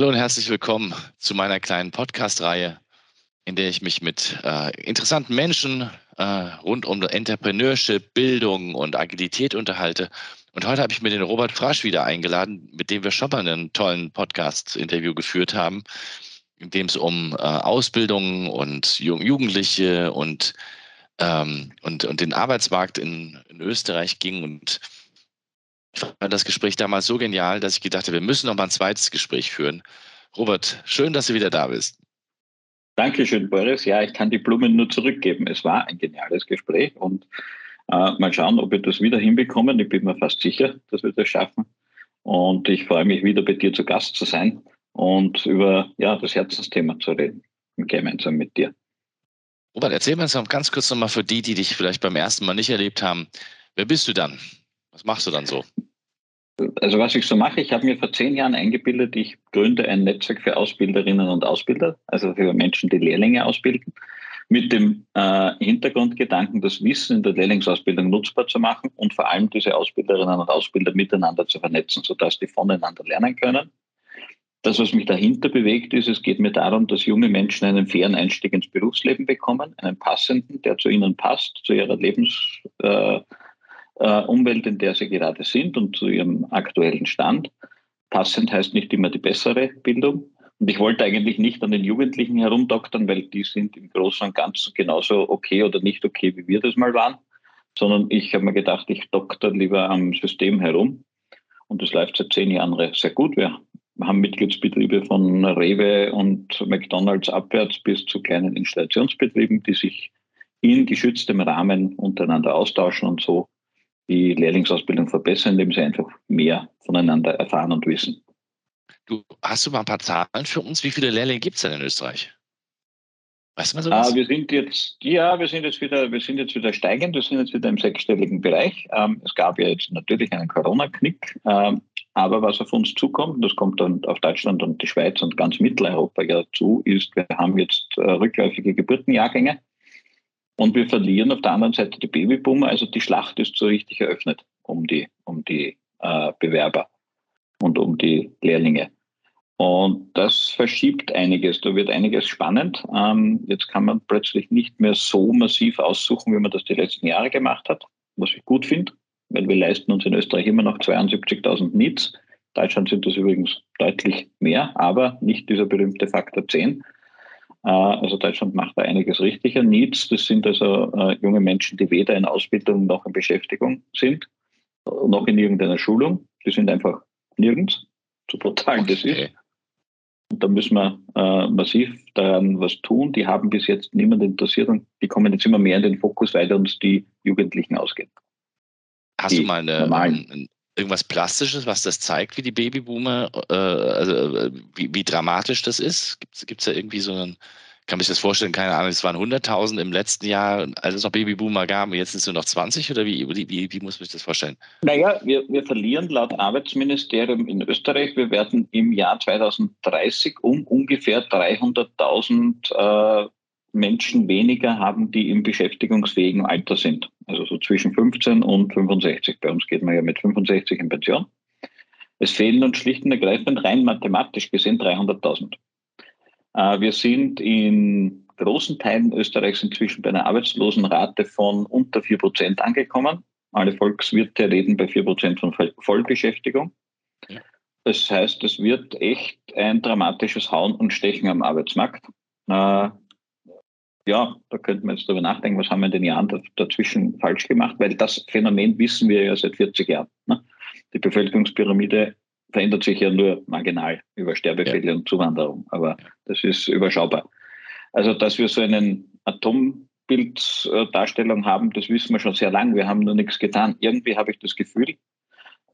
Hallo und herzlich willkommen zu meiner kleinen Podcast-Reihe, in der ich mich mit äh, interessanten Menschen äh, rund um Entrepreneurship, Bildung und Agilität unterhalte. Und heute habe ich mir den Robert Frasch wieder eingeladen, mit dem wir schon mal einen tollen Podcast-Interview geführt haben, in dem es um äh, Ausbildung und Jugendliche und, ähm, und, und den Arbeitsmarkt in, in Österreich ging. Und fand das Gespräch damals so genial, dass ich gedacht habe, wir müssen noch mal ein zweites Gespräch führen. Robert, schön, dass du wieder da bist. Dankeschön, Boris. Ja, ich kann die Blumen nur zurückgeben. Es war ein geniales Gespräch und äh, mal schauen, ob wir das wieder hinbekommen. Ich bin mir fast sicher, dass wir das schaffen. Und ich freue mich wieder bei dir zu Gast zu sein und über ja, das Herzensthema zu reden, gemeinsam mit dir. Robert, erzähl mir uns noch ganz kurz nochmal für die, die dich vielleicht beim ersten Mal nicht erlebt haben. Wer bist du dann? Was machst du dann so? Also was ich so mache, ich habe mir vor zehn Jahren eingebildet, ich gründe ein Netzwerk für Ausbilderinnen und Ausbilder, also für Menschen, die Lehrlinge ausbilden, mit dem äh, Hintergrundgedanken, das Wissen in der Lehrlingsausbildung nutzbar zu machen und vor allem diese Ausbilderinnen und Ausbilder miteinander zu vernetzen, sodass die voneinander lernen können. Das, was mich dahinter bewegt, ist, es geht mir darum, dass junge Menschen einen fairen Einstieg ins Berufsleben bekommen, einen passenden, der zu ihnen passt, zu ihrer Lebens, äh, äh, Umwelt, in der sie gerade sind und zu ihrem aktuellen Stand. Passend heißt nicht immer die bessere Bildung. Und ich wollte eigentlich nicht an den Jugendlichen herumdoktern, weil die sind im Großen und Ganzen genauso okay oder nicht okay, wie wir das mal waren, sondern ich habe mir gedacht, ich dokter lieber am System herum. Und das läuft seit zehn Jahren sehr gut. Wir haben Mitgliedsbetriebe von Rewe und McDonalds abwärts bis zu kleinen Installationsbetrieben, die sich in geschütztem Rahmen untereinander austauschen und so die Lehrlingsausbildung verbessern, indem sie einfach mehr voneinander erfahren und wissen. Du, hast du mal ein paar Zahlen für uns? Wie viele Lehrlinge gibt es denn in Österreich? Weißt du mal sowas? Ah, wir sind jetzt, ja, wir sind jetzt wieder, wir sind jetzt wieder steigend, wir sind jetzt wieder im sechsstelligen Bereich. Ähm, es gab ja jetzt natürlich einen Corona-Knick, ähm, aber was auf uns zukommt, das kommt dann auf Deutschland und die Schweiz und ganz Mitteleuropa ja zu, ist, wir haben jetzt äh, rückläufige Geburtenjahrgänge. Und wir verlieren auf der anderen Seite die Babyboomer. Also die Schlacht ist so richtig eröffnet um die, um die äh, Bewerber und um die Lehrlinge. Und das verschiebt einiges. Da wird einiges spannend. Ähm, jetzt kann man plötzlich nicht mehr so massiv aussuchen, wie man das die letzten Jahre gemacht hat, was ich gut finde, weil wir leisten uns in Österreich immer noch 72.000 Needs. Deutschland sind das übrigens deutlich mehr, aber nicht dieser berühmte Faktor 10. Äh, also Deutschland macht da einiges richtiger. Needs, das sind also äh, junge Menschen, die weder in Ausbildung noch in Beschäftigung sind, noch in irgendeiner Schulung. Die sind einfach nirgends, so brutal das ist. Und da müssen wir äh, massiv daran was tun. Die haben bis jetzt niemand interessiert und die kommen jetzt immer mehr in den Fokus, weil uns die Jugendlichen ausgehen. Hast die du mal eine, ein, irgendwas Plastisches, was das zeigt, wie die Babyboomer, äh, also äh, wie, wie, dramatisch das ist? Gibt es da irgendwie so einen, kann man sich das vorstellen, keine Ahnung, es waren 100.000 im letzten Jahr, als es noch Babyboomer gab, und jetzt sind es nur noch 20 oder wie, wie, wie, muss man sich das vorstellen? Naja, wir, wir verlieren laut Arbeitsministerium in Österreich, wir werden im Jahr 2030 um ungefähr 300.000 äh, Menschen weniger haben, die im beschäftigungsfähigen Alter sind. Also so zwischen 15 und 65. Bei uns geht man ja mit 65 in Pension. Es fehlen uns schlicht und ergreifend rein mathematisch gesehen 300.000. Äh, wir sind in großen Teilen Österreichs inzwischen bei einer Arbeitslosenrate von unter 4 Prozent angekommen. Alle Volkswirte reden bei 4 Prozent von Vollbeschäftigung. Das heißt, es wird echt ein dramatisches Hauen und Stechen am Arbeitsmarkt. Ja, da könnte man jetzt darüber nachdenken, was haben wir in den Jahren dazwischen falsch gemacht, weil das Phänomen wissen wir ja seit 40 Jahren. Ne? Die Bevölkerungspyramide verändert sich ja nur marginal über Sterbefälle ja. und Zuwanderung, aber das ist überschaubar. Also, dass wir so einen Atombilddarstellung haben, das wissen wir schon sehr lange. Wir haben nur nichts getan. Irgendwie habe ich das Gefühl,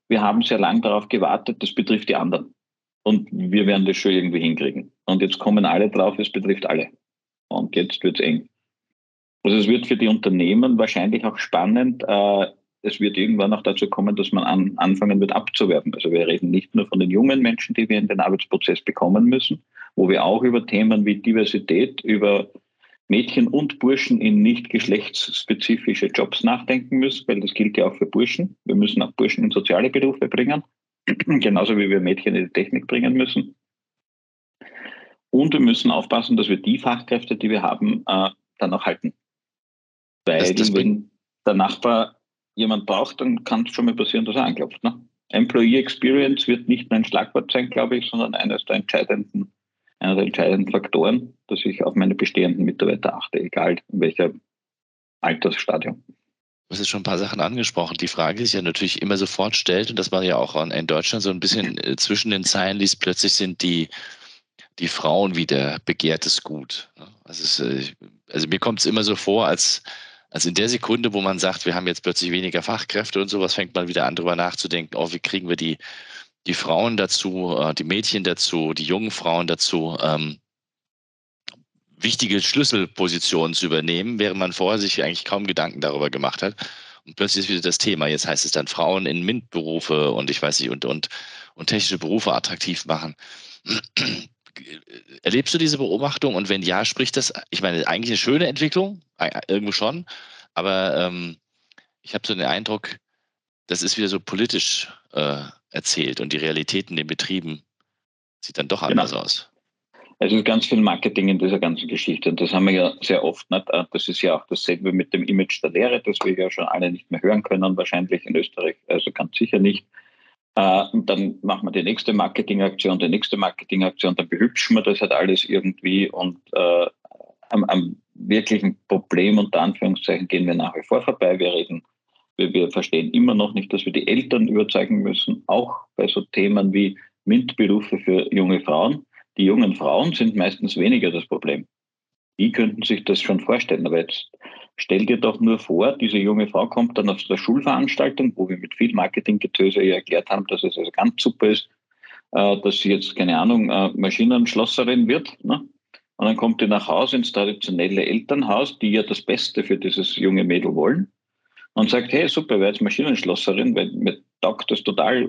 wir haben sehr lange darauf gewartet, das betrifft die anderen. und wir werden das schon irgendwie hinkriegen. Und jetzt kommen alle drauf, es betrifft alle. Und jetzt wird es eng. Also es wird für die Unternehmen wahrscheinlich auch spannend. Äh, es wird irgendwann auch dazu kommen, dass man an, anfangen wird abzuwerben. Also wir reden nicht nur von den jungen Menschen, die wir in den Arbeitsprozess bekommen müssen, wo wir auch über Themen wie Diversität, über Mädchen und Burschen in nicht geschlechtsspezifische Jobs nachdenken müssen, weil das gilt ja auch für Burschen. Wir müssen auch Burschen in soziale Berufe bringen. genauso wie wir Mädchen in die Technik bringen müssen. Und wir müssen aufpassen, dass wir die Fachkräfte, die wir haben, äh, dann auch halten. Weil das, das wenn der Nachbar jemand braucht, dann kann es schon mal passieren, dass er anklopft. Ne? Employee Experience wird nicht nur ein Schlagwort sein, glaube ich, sondern eines der entscheidenden, einer der entscheidenden Faktoren, dass ich auf meine bestehenden Mitarbeiter achte, egal in welcher Altersstadium. Du hast jetzt schon ein paar Sachen angesprochen. Die Frage, die sich ja natürlich immer sofort stellt, und das war ja auch in Deutschland so ein bisschen äh, zwischen den Zeilen liest, plötzlich sind die, die Frauen wieder begehrtes Gut. Also, es, äh, also mir kommt es immer so vor, als, als in der Sekunde, wo man sagt, wir haben jetzt plötzlich weniger Fachkräfte und sowas, fängt man wieder an, darüber nachzudenken, oh, wie kriegen wir die, die Frauen dazu, äh, die Mädchen dazu, die jungen Frauen dazu, ähm, wichtige Schlüsselpositionen zu übernehmen, während man vorher sich eigentlich kaum Gedanken darüber gemacht hat. Und plötzlich ist wieder das Thema. Jetzt heißt es dann Frauen in MINT-Berufe und ich weiß nicht, und, und, und technische Berufe attraktiv machen. Erlebst du diese Beobachtung? Und wenn ja, spricht das, ich meine, eigentlich eine schöne Entwicklung, irgendwo schon, aber ähm, ich habe so den Eindruck, das ist wieder so politisch äh, erzählt und die Realität in den Betrieben sieht dann doch genau. anders aus. Es ist ganz viel Marketing in dieser ganzen Geschichte und das haben wir ja sehr oft. Nicht? Äh, das ist ja auch dasselbe mit dem Image der Lehre, das wir ja schon alle nicht mehr hören können, wahrscheinlich in Österreich, also ganz sicher nicht. Äh, und dann machen wir die nächste Marketingaktion, die nächste Marketingaktion, dann behübschen wir das halt alles irgendwie und äh, am, am wirklichen Problem unter Anführungszeichen gehen wir nach wie vor vorbei. Wir reden, wir, wir verstehen immer noch nicht, dass wir die Eltern überzeugen müssen, auch bei so Themen wie MINT-Berufe für junge Frauen die jungen Frauen sind meistens weniger das Problem. Die könnten sich das schon vorstellen. Aber jetzt stell dir doch nur vor, diese junge Frau kommt dann auf der Schulveranstaltung, wo wir mit viel Marketinggetöse ihr erklärt haben, dass es also ganz super ist, äh, dass sie jetzt, keine Ahnung, äh, Maschinenschlosserin wird. Ne? Und dann kommt die nach Hause ins traditionelle Elternhaus, die ja das Beste für dieses junge Mädel wollen. Und sagt, hey, super, werde jetzt Maschinenschlosserin, weil mir taugt das total, äh,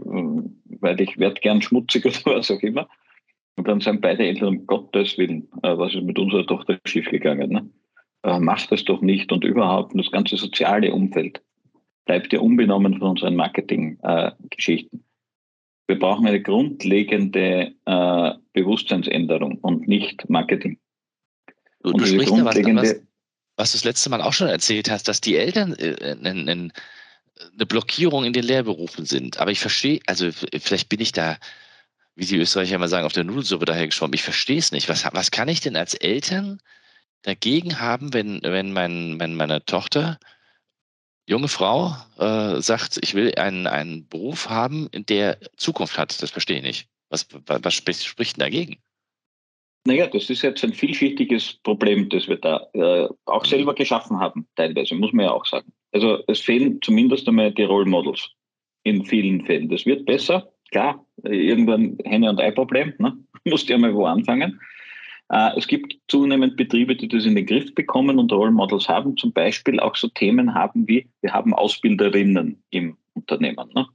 weil ich werde gern schmutzig oder was auch immer. Und dann sagen beide Eltern, um Gottes Willen, äh, was ist mit unserer Tochter schiefgegangen? Ne? Äh, mach das doch nicht und überhaupt das ganze soziale Umfeld bleibt ja unbenommen von unseren Marketing-Geschichten. Wir brauchen eine grundlegende äh, Bewusstseinsänderung und nicht Marketing. Du, du sprichst ja was, was, was du das letzte Mal auch schon erzählt hast, dass die Eltern äh, eine Blockierung in den Lehrberufen sind. Aber ich verstehe, also vielleicht bin ich da wie die Österreicher immer sagen, auf der Nudelsuppe dahergeschwommen. Ich verstehe es nicht. Was, was kann ich denn als Eltern dagegen haben, wenn, wenn mein, mein, meine Tochter, junge Frau, äh, sagt, ich will einen, einen Beruf haben, der Zukunft hat? Das verstehe ich nicht. Was, was, spricht, spricht denn dagegen? Naja, das ist jetzt ein vielschichtiges Problem, das wir da äh, auch mhm. selber geschaffen haben, teilweise, muss man ja auch sagen. Also es fehlen zumindest einmal die Role Models in vielen Fällen. Das wird besser, klar, irgendwann Henne- und Ei-Problem, ne? musst ja mal wo anfangen. Äh, es gibt zunehmend Betriebe, die das in den Griff bekommen und Role Models haben, zum Beispiel auch so Themen haben wie, wir haben Ausbilderinnen im Unternehmen. Ne?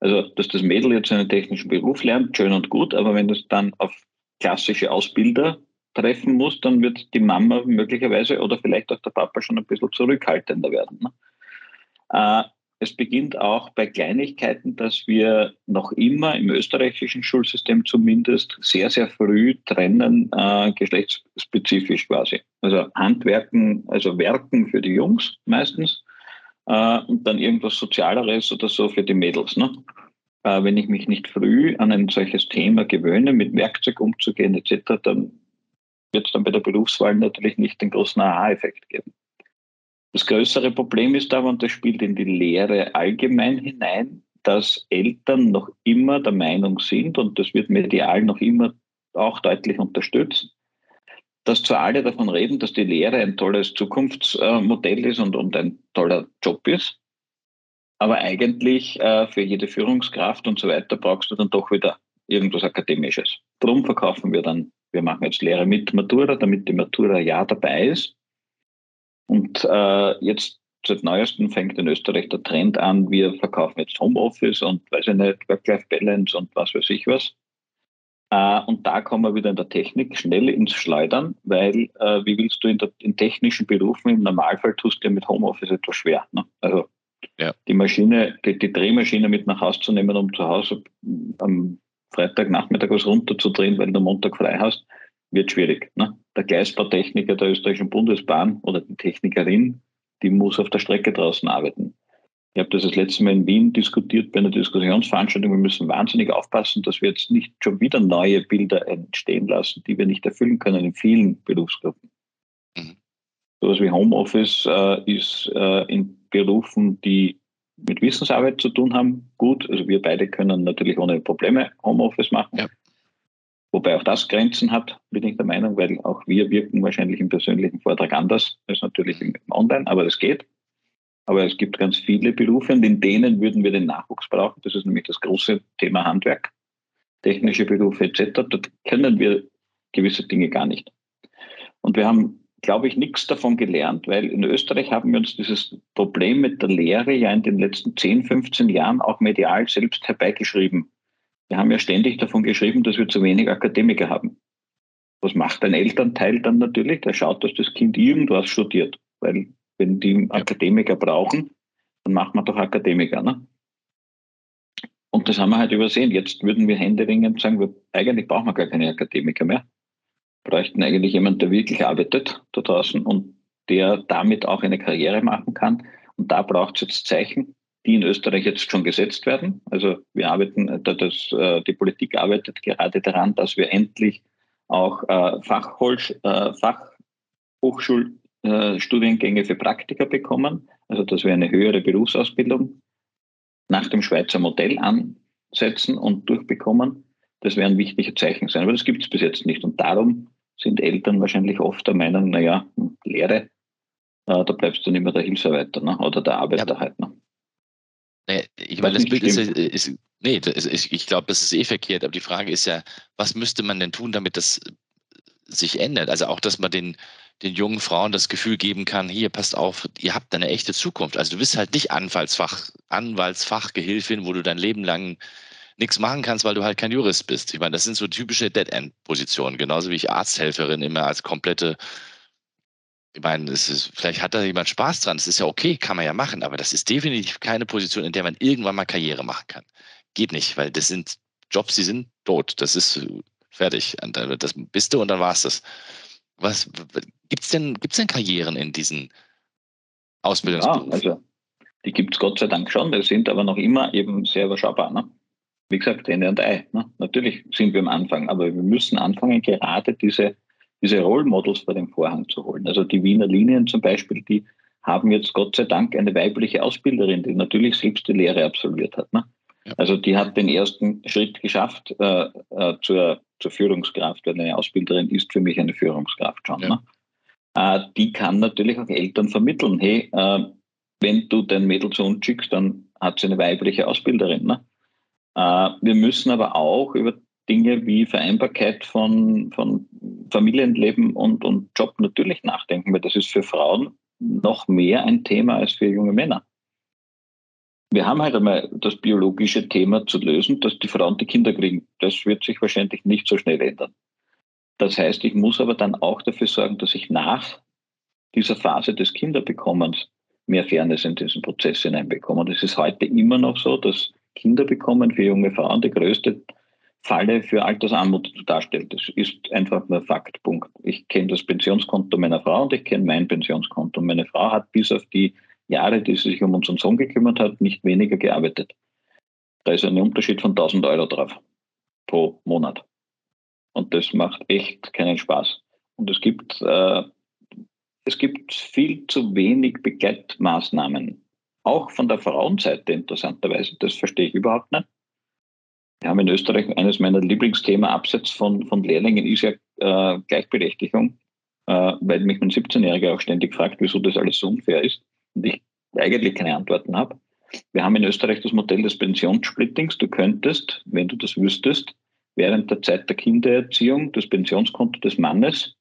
Also, dass das Mädel jetzt einen technischen Beruf lernt, schön und gut, aber wenn es dann auf klassische Ausbilder treffen muss, dann wird die Mama möglicherweise oder vielleicht auch der Papa schon ein bisschen zurückhaltender werden. Ne? Äh, es beginnt auch bei Kleinigkeiten, dass wir noch immer im österreichischen Schulsystem zumindest sehr, sehr früh trennen, äh, geschlechtsspezifisch quasi. Also Handwerken, also Werken für die Jungs meistens äh, und dann irgendwas Sozialeres oder so für die Mädels. Ne? Äh, wenn ich mich nicht früh an ein solches Thema gewöhne, mit Werkzeug umzugehen etc., dann wird es dann bei der Berufswahl natürlich nicht den großen Aha-Effekt geben. Das größere Problem ist aber, und das spielt in die Lehre allgemein hinein, dass Eltern noch immer der Meinung sind, und das wird medial noch immer auch deutlich unterstützt, dass zwar alle davon reden, dass die Lehre ein tolles Zukunftsmodell ist und, und ein toller Job ist, aber eigentlich äh, für jede Führungskraft und so weiter brauchst du dann doch wieder irgendwas Akademisches. Darum verkaufen wir dann, wir machen jetzt Lehre mit Matura, damit die Matura ja dabei ist. Und äh, jetzt seit neuestem fängt in Österreich der Trend an, wir verkaufen jetzt Homeoffice und weiß ich nicht, Work-Life-Balance und was weiß ich was. Äh, und da kommen wir wieder in der Technik schnell ins Schleudern, weil äh, wie willst du in, der, in, technischen Berufen im Normalfall tust du ja mit Homeoffice etwas schwer. Ne? Also ja. die Maschine, die, die, Drehmaschine mit nach Hause zu nehmen, um zu Hause am Freitagnachmittag was runterzudrehen, weil du Montag frei hast, wird schwierig. Ne? Der Gleisbautechniker der österreichischen Bundesbahn oder die Technikerin, die muss auf der Strecke draußen arbeiten. Ich habe das das letzte Mal in Wien diskutiert bei einer Diskussionsveranstaltung. Wir müssen wahnsinnig aufpassen, dass wir jetzt nicht schon wieder neue Bilder entstehen lassen, die wir nicht erfüllen können in vielen Berufsgruppen. Mhm. Sowas wie Homeoffice äh, ist äh, in Berufen, die mit Wissensarbeit zu tun haben, gut. Also wir beide können natürlich ohne Probleme Homeoffice machen. Ja. Wobei auch das Grenzen hat, bin ich der Meinung, weil auch wir wirken wahrscheinlich im persönlichen Vortrag anders als natürlich im Online, aber das geht. Aber es gibt ganz viele Berufe und in denen würden wir den Nachwuchs brauchen. Das ist nämlich das große Thema Handwerk, technische Berufe etc. Dort können wir gewisse Dinge gar nicht. Und wir haben, glaube ich, nichts davon gelernt, weil in Österreich haben wir uns dieses Problem mit der Lehre ja in den letzten 10, 15 Jahren auch medial selbst herbeigeschrieben. Wir haben ja ständig davon geschrieben, dass wir zu wenig Akademiker haben. Was macht ein Elternteil dann natürlich? Der schaut, dass das Kind irgendwas studiert, weil wenn die Akademiker brauchen, dann macht man doch Akademiker. Ne? Und das haben wir halt übersehen. Jetzt würden wir händeringend sagen, wir, eigentlich brauchen wir gar keine Akademiker mehr. Wir bräuchten eigentlich jemanden, der wirklich arbeitet da draußen und der damit auch eine Karriere machen kann. Und da braucht es jetzt Zeichen, die in Österreich jetzt schon gesetzt werden. Also wir arbeiten, das, äh, die Politik arbeitet gerade daran, dass wir endlich auch äh, Fachhochschul, äh, Fachhochschul äh, Studiengänge für Praktiker bekommen, also dass wir eine höhere Berufsausbildung nach dem Schweizer Modell ansetzen und durchbekommen. Das wäre ein wichtiger Zeichen sein. Aber das gibt es bis jetzt nicht. Und darum sind Eltern wahrscheinlich oft der Meinung, naja, Lehre, äh, da bleibst du nicht mehr der Hilfsarbeiter ne? oder der Arbeiter ja. halt. Ne? Naja, ich meine, das Bild ist, ist, nee, ist, ich glaube, das ist eh verkehrt, aber die Frage ist ja, was müsste man denn tun, damit das sich ändert? Also auch, dass man den, den jungen Frauen das Gefühl geben kann, hier, passt auf, ihr habt eine echte Zukunft. Also du bist halt nicht Anwaltsfach, Anwaltsfachgehilfin, wo du dein Leben lang nichts machen kannst, weil du halt kein Jurist bist. Ich meine, das sind so typische Dead-End-Positionen, genauso wie ich Arzthelferin immer als komplette ich meine, ist, vielleicht hat da jemand Spaß dran, das ist ja okay, kann man ja machen, aber das ist definitiv keine Position, in der man irgendwann mal Karriere machen kann. Geht nicht, weil das sind Jobs, die sind tot. Das ist fertig. Das bist du und dann war es das. Was gibt es denn, gibt's denn Karrieren in diesen Ausbildungsberufen? Ja, also die gibt es Gott sei Dank schon, die sind aber noch immer eben sehr überschaubar. Ne? Wie gesagt, Ende und Ei. Ne? Natürlich sind wir am Anfang, aber wir müssen anfangen, gerade diese, diese Role Models vor den Vorhang zu holen. Also die Wiener Linien zum Beispiel, die haben jetzt Gott sei Dank eine weibliche Ausbilderin, die natürlich selbst die Lehre absolviert hat. Ne? Ja. Also die hat den ersten Schritt geschafft äh, äh, zur zur Führungskraft, weil eine Ausbilderin ist für mich eine Führungskraft schon. Ja. Ne? Äh, die kann natürlich auch Eltern vermitteln, hey, äh, wenn du dein Mädel zu uns schickst, dann hat sie eine weibliche Ausbilderin. Ne? Äh, wir müssen aber auch über Dinge wie Vereinbarkeit von, von Familienleben und, und Job natürlich nachdenken, weil das ist für Frauen noch mehr ein Thema als für junge Männer wir haben halt einmal das biologische Thema zu lösen, dass die Frauen die Kinder kriegen. Das wird sich wahrscheinlich nicht so schnell ändern. Das heißt, ich muss aber dann auch dafür sorgen, dass ich nach dieser Phase des Kinderbekommens mehr Fairness in diesen Prozess hineinbekomme. Und es ist heute immer noch so, dass Kinderbekommen für junge Frauen die größte Falle für Altersarmut darstellt. Das ist einfach nur Fakt. Ich kenne das Pensionskonto meiner Frau und ich kenne mein Pensionskonto. Meine Frau hat bis auf die Jahre, die sie sich um unseren Sohn gekümmert hat, nicht weniger gearbeitet. Da ist ein Unterschied von 1000 Euro drauf pro Monat. Und das macht echt keinen Spaß. Und es gibt, äh, es gibt viel zu wenig Begleitmaßnahmen. Auch von der Frauenseite interessanterweise. Das verstehe ich überhaupt nicht. Wir haben in Österreich eines meiner Lieblingsthemen abseits von, von Lehrlingen ist ja äh, Gleichberechtigung, äh, weil mich mein 17-Jähriger auch ständig fragt, wieso das alles so unfair ist und ich eigentlich keine Antworten habe. Wir haben in Österreich das Modell des Pensionssplittings. Du könntest, wenn du das wüsstest, während der Zeit der Kindererziehung das Pensionskonto des Mannes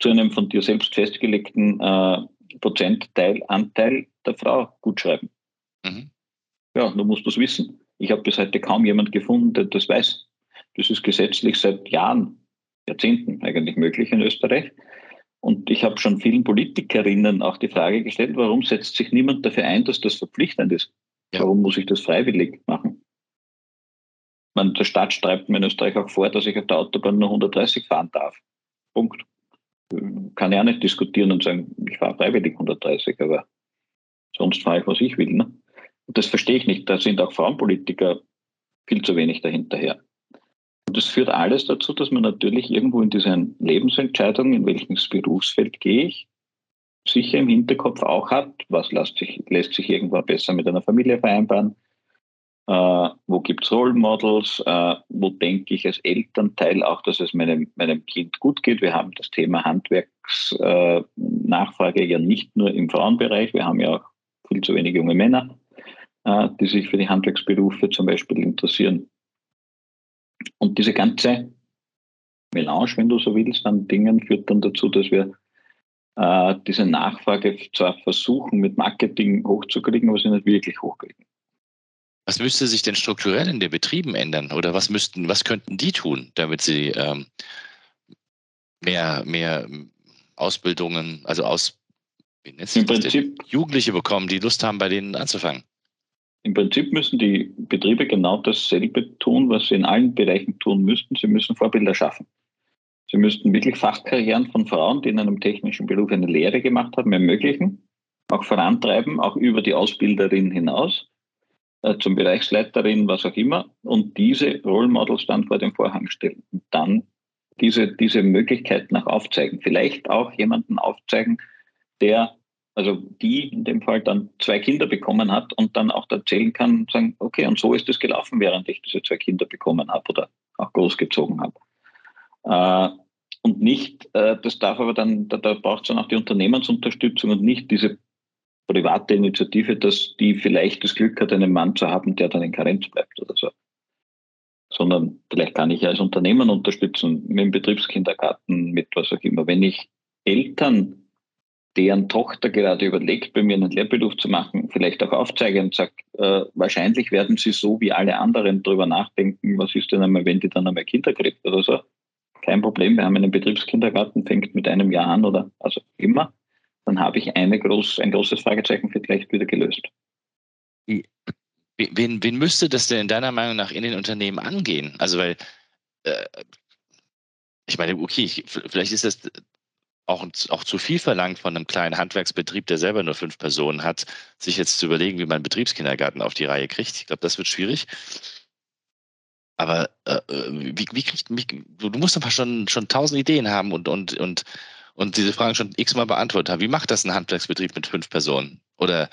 zu einem von dir selbst festgelegten äh, Prozentteilanteil der Frau gutschreiben. Mhm. Ja, du musst das wissen. Ich habe bis heute kaum jemand gefunden, der das weiß. Das ist gesetzlich seit Jahren, Jahrzehnten eigentlich möglich in Österreich. Und ich habe schon vielen Politikerinnen auch die Frage gestellt, warum setzt sich niemand dafür ein, dass das verpflichtend ist? Ja. Warum muss ich das freiwillig machen? Man, der Staat schreibt mir in Österreich auch vor, dass ich auf der Autobahn nur 130 fahren darf. Punkt. Kann ich auch nicht diskutieren und sagen, ich fahre freiwillig 130, aber sonst fahre ich, was ich will. Ne? Das verstehe ich nicht. Da sind auch Frauenpolitiker viel zu wenig dahinterher. Und das führt alles dazu, dass man natürlich irgendwo in diesen Lebensentscheidungen, in welches Berufsfeld gehe ich, sicher im Hinterkopf auch hat, was lässt sich, lässt sich irgendwo besser mit einer Familie vereinbaren, äh, wo gibt es Role Models, äh, wo denke ich als Elternteil auch, dass es meinem, meinem Kind gut geht. Wir haben das Thema Handwerksnachfrage äh, ja nicht nur im Frauenbereich, wir haben ja auch viel zu wenige junge Männer, die sich für die Handwerksberufe zum Beispiel interessieren. Und diese ganze Melange, wenn du so willst, an Dingen führt dann dazu, dass wir äh, diese Nachfrage zwar versuchen, mit Marketing hochzukriegen, aber sie nicht wirklich hochkriegen. Was müsste sich denn strukturell in den Betrieben ändern? Oder was müssten, was könnten die tun, damit sie ähm, mehr, mehr Ausbildungen, also aus Im Prinzip, Jugendliche bekommen, die Lust haben, bei denen anzufangen? Im Prinzip müssen die Betriebe genau dasselbe tun, was sie in allen Bereichen tun müssten. Sie müssen Vorbilder schaffen. Sie müssten wirklich Fachkarrieren von Frauen, die in einem technischen Beruf eine Lehre gemacht haben, ermöglichen, auch vorantreiben, auch über die Ausbilderin hinaus, äh, zum Bereichsleiterin, was auch immer, und diese Role Models dann vor den Vorhang stellen. Und dann diese, diese Möglichkeiten auch aufzeigen. Vielleicht auch jemanden aufzeigen, der also die in dem Fall dann zwei Kinder bekommen hat und dann auch erzählen kann, sagen, okay, und so ist es gelaufen, während ich diese zwei Kinder bekommen habe oder auch großgezogen habe. Äh, und nicht, äh, das darf aber dann, da, da braucht es dann auch die Unternehmensunterstützung und nicht diese private Initiative, dass die vielleicht das Glück hat, einen Mann zu haben, der dann in Karenz bleibt oder so. Sondern vielleicht kann ich als Unternehmen unterstützen, mit dem Betriebskindergarten, mit was auch immer. Wenn ich Eltern deren Tochter gerade überlegt, bei mir einen Lehrberuf zu machen, vielleicht auch aufzeige und sage, äh, wahrscheinlich werden sie so wie alle anderen darüber nachdenken, was ist denn einmal, wenn die dann einmal Kinder kriegt oder so. Kein Problem, wir haben einen Betriebskindergarten, fängt mit einem Jahr an oder also immer. Dann habe ich eine groß, ein großes Fragezeichen vielleicht wieder gelöst. Wen, wen müsste das denn in deiner Meinung nach in den Unternehmen angehen? Also weil äh, ich meine, okay, ich, vielleicht ist das auch, auch zu viel verlangt von einem kleinen Handwerksbetrieb, der selber nur fünf Personen hat, sich jetzt zu überlegen, wie man einen Betriebskindergarten auf die Reihe kriegt. Ich glaube, das wird schwierig. Aber äh, wie, wie kriegt mich, du, musst aber schon, schon tausend Ideen haben und, und, und, und diese Fragen schon x-mal beantwortet haben. Wie macht das ein Handwerksbetrieb mit fünf Personen? Oder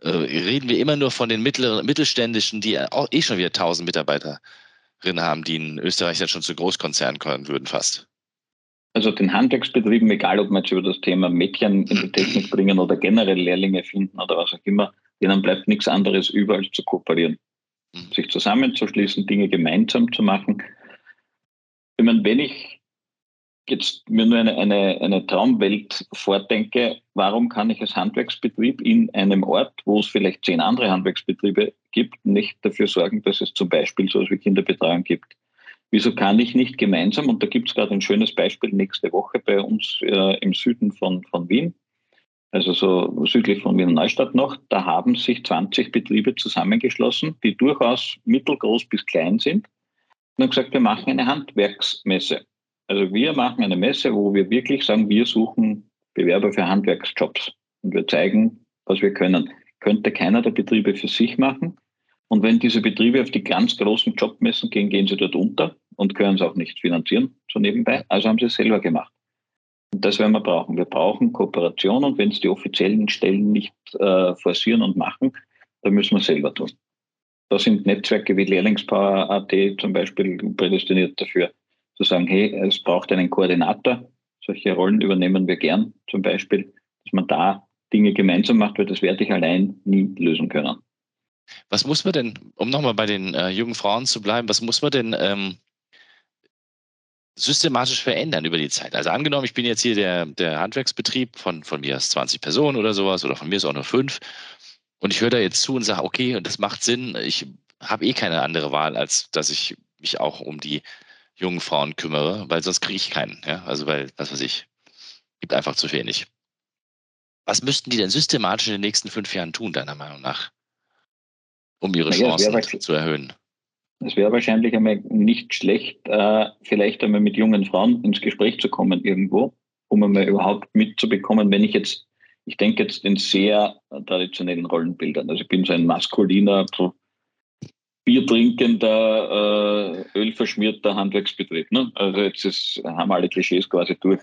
äh, reden wir immer nur von den mittleren, mittelständischen, die auch eh schon wieder tausend Mitarbeiterinnen haben, die in Österreich dann schon zu Großkonzernen kommen würden fast? Also den Handwerksbetrieben, egal ob wir jetzt über das Thema Mädchen in die Technik bringen oder generell Lehrlinge finden oder was auch immer, denen bleibt nichts anderes über als zu kooperieren. Mhm. Sich zusammenzuschließen, Dinge gemeinsam zu machen. Ich meine, wenn ich jetzt mir nur eine, eine, eine Traumwelt vordenke, warum kann ich als Handwerksbetrieb in einem Ort, wo es vielleicht zehn andere Handwerksbetriebe gibt, nicht dafür sorgen, dass es zum Beispiel so etwas wie Kinderbetreuung gibt? Wieso kann ich nicht gemeinsam, und da gibt es gerade ein schönes Beispiel nächste Woche bei uns äh, im Süden von, von Wien, also so südlich von Wiener Neustadt noch, da haben sich 20 Betriebe zusammengeschlossen, die durchaus mittelgroß bis klein sind und haben gesagt, wir machen eine Handwerksmesse. Also wir machen eine Messe, wo wir wirklich sagen, wir suchen Bewerber für Handwerksjobs und wir zeigen, was wir können. Könnte keiner der Betriebe für sich machen. Und wenn diese Betriebe auf die ganz großen Jobmessen gehen, gehen sie dort unter und können es auch nicht finanzieren, so nebenbei. Also haben sie es selber gemacht. Und das werden wir brauchen. Wir brauchen Kooperation und wenn es die offiziellen Stellen nicht äh, forcieren und machen, dann müssen wir selber tun. Da sind Netzwerke wie Lehrlingspower.at zum Beispiel prädestiniert dafür, zu sagen, hey, es braucht einen Koordinator. Solche Rollen übernehmen wir gern zum Beispiel, dass man da Dinge gemeinsam macht, weil das werde ich allein nie lösen können. Was muss man denn, um nochmal bei den äh, jungen Frauen zu bleiben, was muss man denn ähm, systematisch verändern über die Zeit. Also angenommen, ich bin jetzt hier der, der Handwerksbetrieb von, von mir aus 20 Personen oder sowas oder von mir ist auch nur fünf und ich höre da jetzt zu und sage, okay, das macht Sinn, ich habe eh keine andere Wahl, als dass ich mich auch um die jungen Frauen kümmere, weil sonst kriege ich keinen. Ja? Also weil, was weiß ich, gibt einfach zu wenig. Was müssten die denn systematisch in den nächsten fünf Jahren tun, deiner Meinung nach, um ihre naja, Chancen zu erhöhen? Es wäre wahrscheinlich einmal nicht schlecht, äh, vielleicht einmal mit jungen Frauen ins Gespräch zu kommen irgendwo, um einmal überhaupt mitzubekommen, wenn ich jetzt, ich denke jetzt in sehr traditionellen Rollenbildern. Also ich bin so ein maskuliner, so biertrinkender, äh, ölverschmierter Handwerksbetrieb. Ne? Also jetzt ist, haben alle Klischees quasi durch.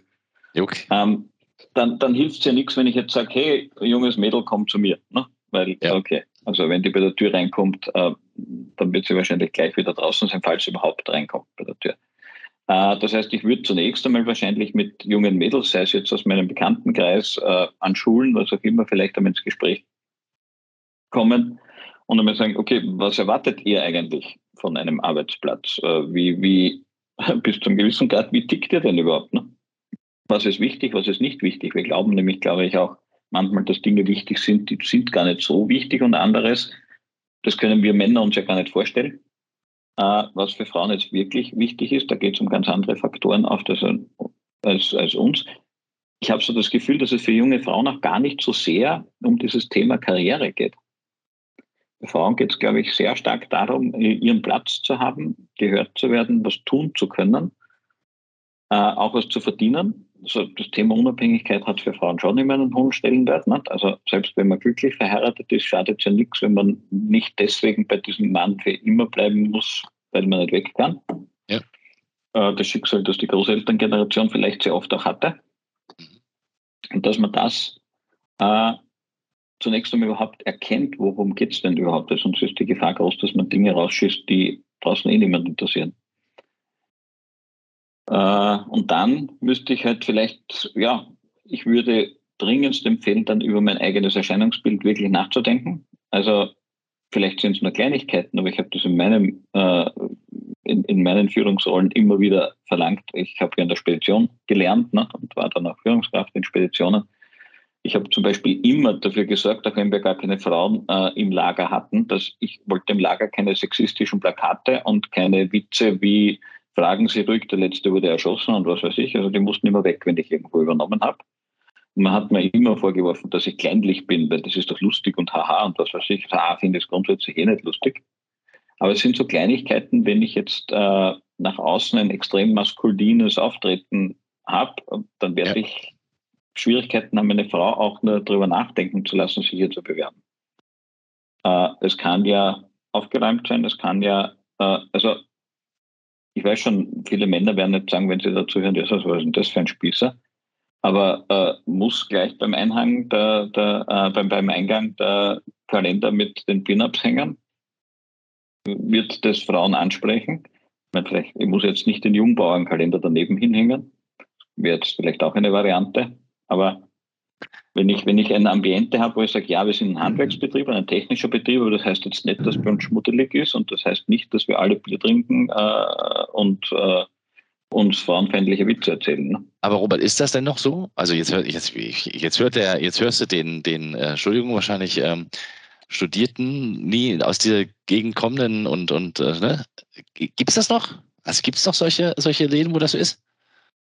Okay. Ähm, dann, dann hilft es ja nichts, wenn ich jetzt sage, hey, junges Mädel, komm zu mir. Ne? Weil, ja. okay, also wenn die bei der Tür reinkommt, äh, dann wird sie wahrscheinlich gleich wieder draußen sein, falls sie überhaupt reinkommt bei der Tür. Äh, das heißt, ich würde zunächst einmal wahrscheinlich mit jungen Mädels, sei es jetzt aus meinem Bekanntenkreis, äh, an Schulen, was auch immer, vielleicht einmal ins Gespräch kommen und einmal sagen, okay, was erwartet ihr eigentlich von einem Arbeitsplatz? Wie, wie, bis zum gewissen Grad, wie tickt ihr denn überhaupt? Ne? Was ist wichtig, was ist nicht wichtig? Wir glauben nämlich, glaube ich, auch manchmal, dass Dinge wichtig sind, die sind gar nicht so wichtig und anderes, das können wir Männer uns ja gar nicht vorstellen. Äh, was für Frauen jetzt wirklich wichtig ist, da geht es um ganz andere Faktoren auf das, als, als uns. Ich habe so das Gefühl, dass es für junge Frauen auch gar nicht so sehr um dieses Thema Karriere geht. Für Frauen geht es, glaube ich, sehr stark darum, ihren Platz zu haben, gehört zu werden, was tun zu können, äh, auch was zu verdienen also das Thema Unabhängigkeit hat für Frauen schon immer einen hohen Stellenwert. Nicht? Also selbst wenn man glücklich verheiratet ist, schadet es ja nichts, wenn man nicht deswegen bei diesem Mann für immer bleiben muss, weil man nicht weg kann. Ja. Äh, das Schicksal, das die Großelterngeneration vielleicht sehr oft auch hatte. Und dass man das äh, zunächst einmal überhaupt erkennt, worum geht es denn überhaupt, weil sonst ist die Gefahr groß, dass man Dinge rausschießt, die draußen eh niemand interessieren. Äh, und dann müsste ich halt vielleicht, ja, ich würde dringendst empfehlen, dann über mein eigenes Erscheinungsbild wirklich nachzudenken. Also vielleicht sind es nur Kleinigkeiten, aber ich habe das in meinem äh, in, in, meinen Führungsrollen immer wieder verlangt. Ich habe ja in der Spedition gelernt ne, und war dann auch Führungskraft in Speditionen. Ich habe zum Beispiel immer dafür gesorgt, auch wenn wir gar keine Frauen äh, im Lager hatten, dass ich wollte im Lager keine sexistischen Plakate und keine Witze wie fragen Sie ruhig, der letzte wurde erschossen und was weiß ich. Also die mussten immer weg, wenn ich irgendwo übernommen habe. Man hat mir immer vorgeworfen, dass ich kleinlich bin, weil das ist doch lustig und haha und was weiß ich. Haha finde ich grundsätzlich eh nicht lustig. Aber es sind so Kleinigkeiten, wenn ich jetzt äh, nach außen ein extrem maskulines Auftreten habe, dann werde ja. ich Schwierigkeiten haben, meine Frau auch nur darüber nachdenken zu lassen, sich hier zu bewerben. Äh, es kann ja aufgeräumt sein, es kann ja, äh, also ich weiß schon, viele Männer werden nicht sagen, wenn sie dazu hören, das, was ist denn das für ein Spießer? Aber äh, muss gleich beim Einhang der, der äh, beim, beim Eingang der Kalender mit den Pin-Ups hängen? Wird das Frauen ansprechen? Ich, vielleicht, ich muss jetzt nicht den Jungbauernkalender daneben hinhängen. Wäre jetzt vielleicht auch eine Variante. Aber wenn ich, wenn ich ein Ambiente habe, wo ich sage, ja, wir sind ein Handwerksbetrieb, ein technischer Betrieb, aber das heißt jetzt nicht, dass bei uns schmuddelig ist und das heißt nicht, dass wir alle Bier trinken äh, und äh, uns frauenfeindliche Witze erzählen. Ne? Aber Robert, ist das denn noch so? Also jetzt, jetzt, jetzt hört der, jetzt hörst du den, den äh, Entschuldigung, wahrscheinlich ähm, Studierten, nie aus dieser Gegend kommenden und, und äh, ne? gibt es das noch? Also gibt es noch solche, solche Läden, wo das so ist?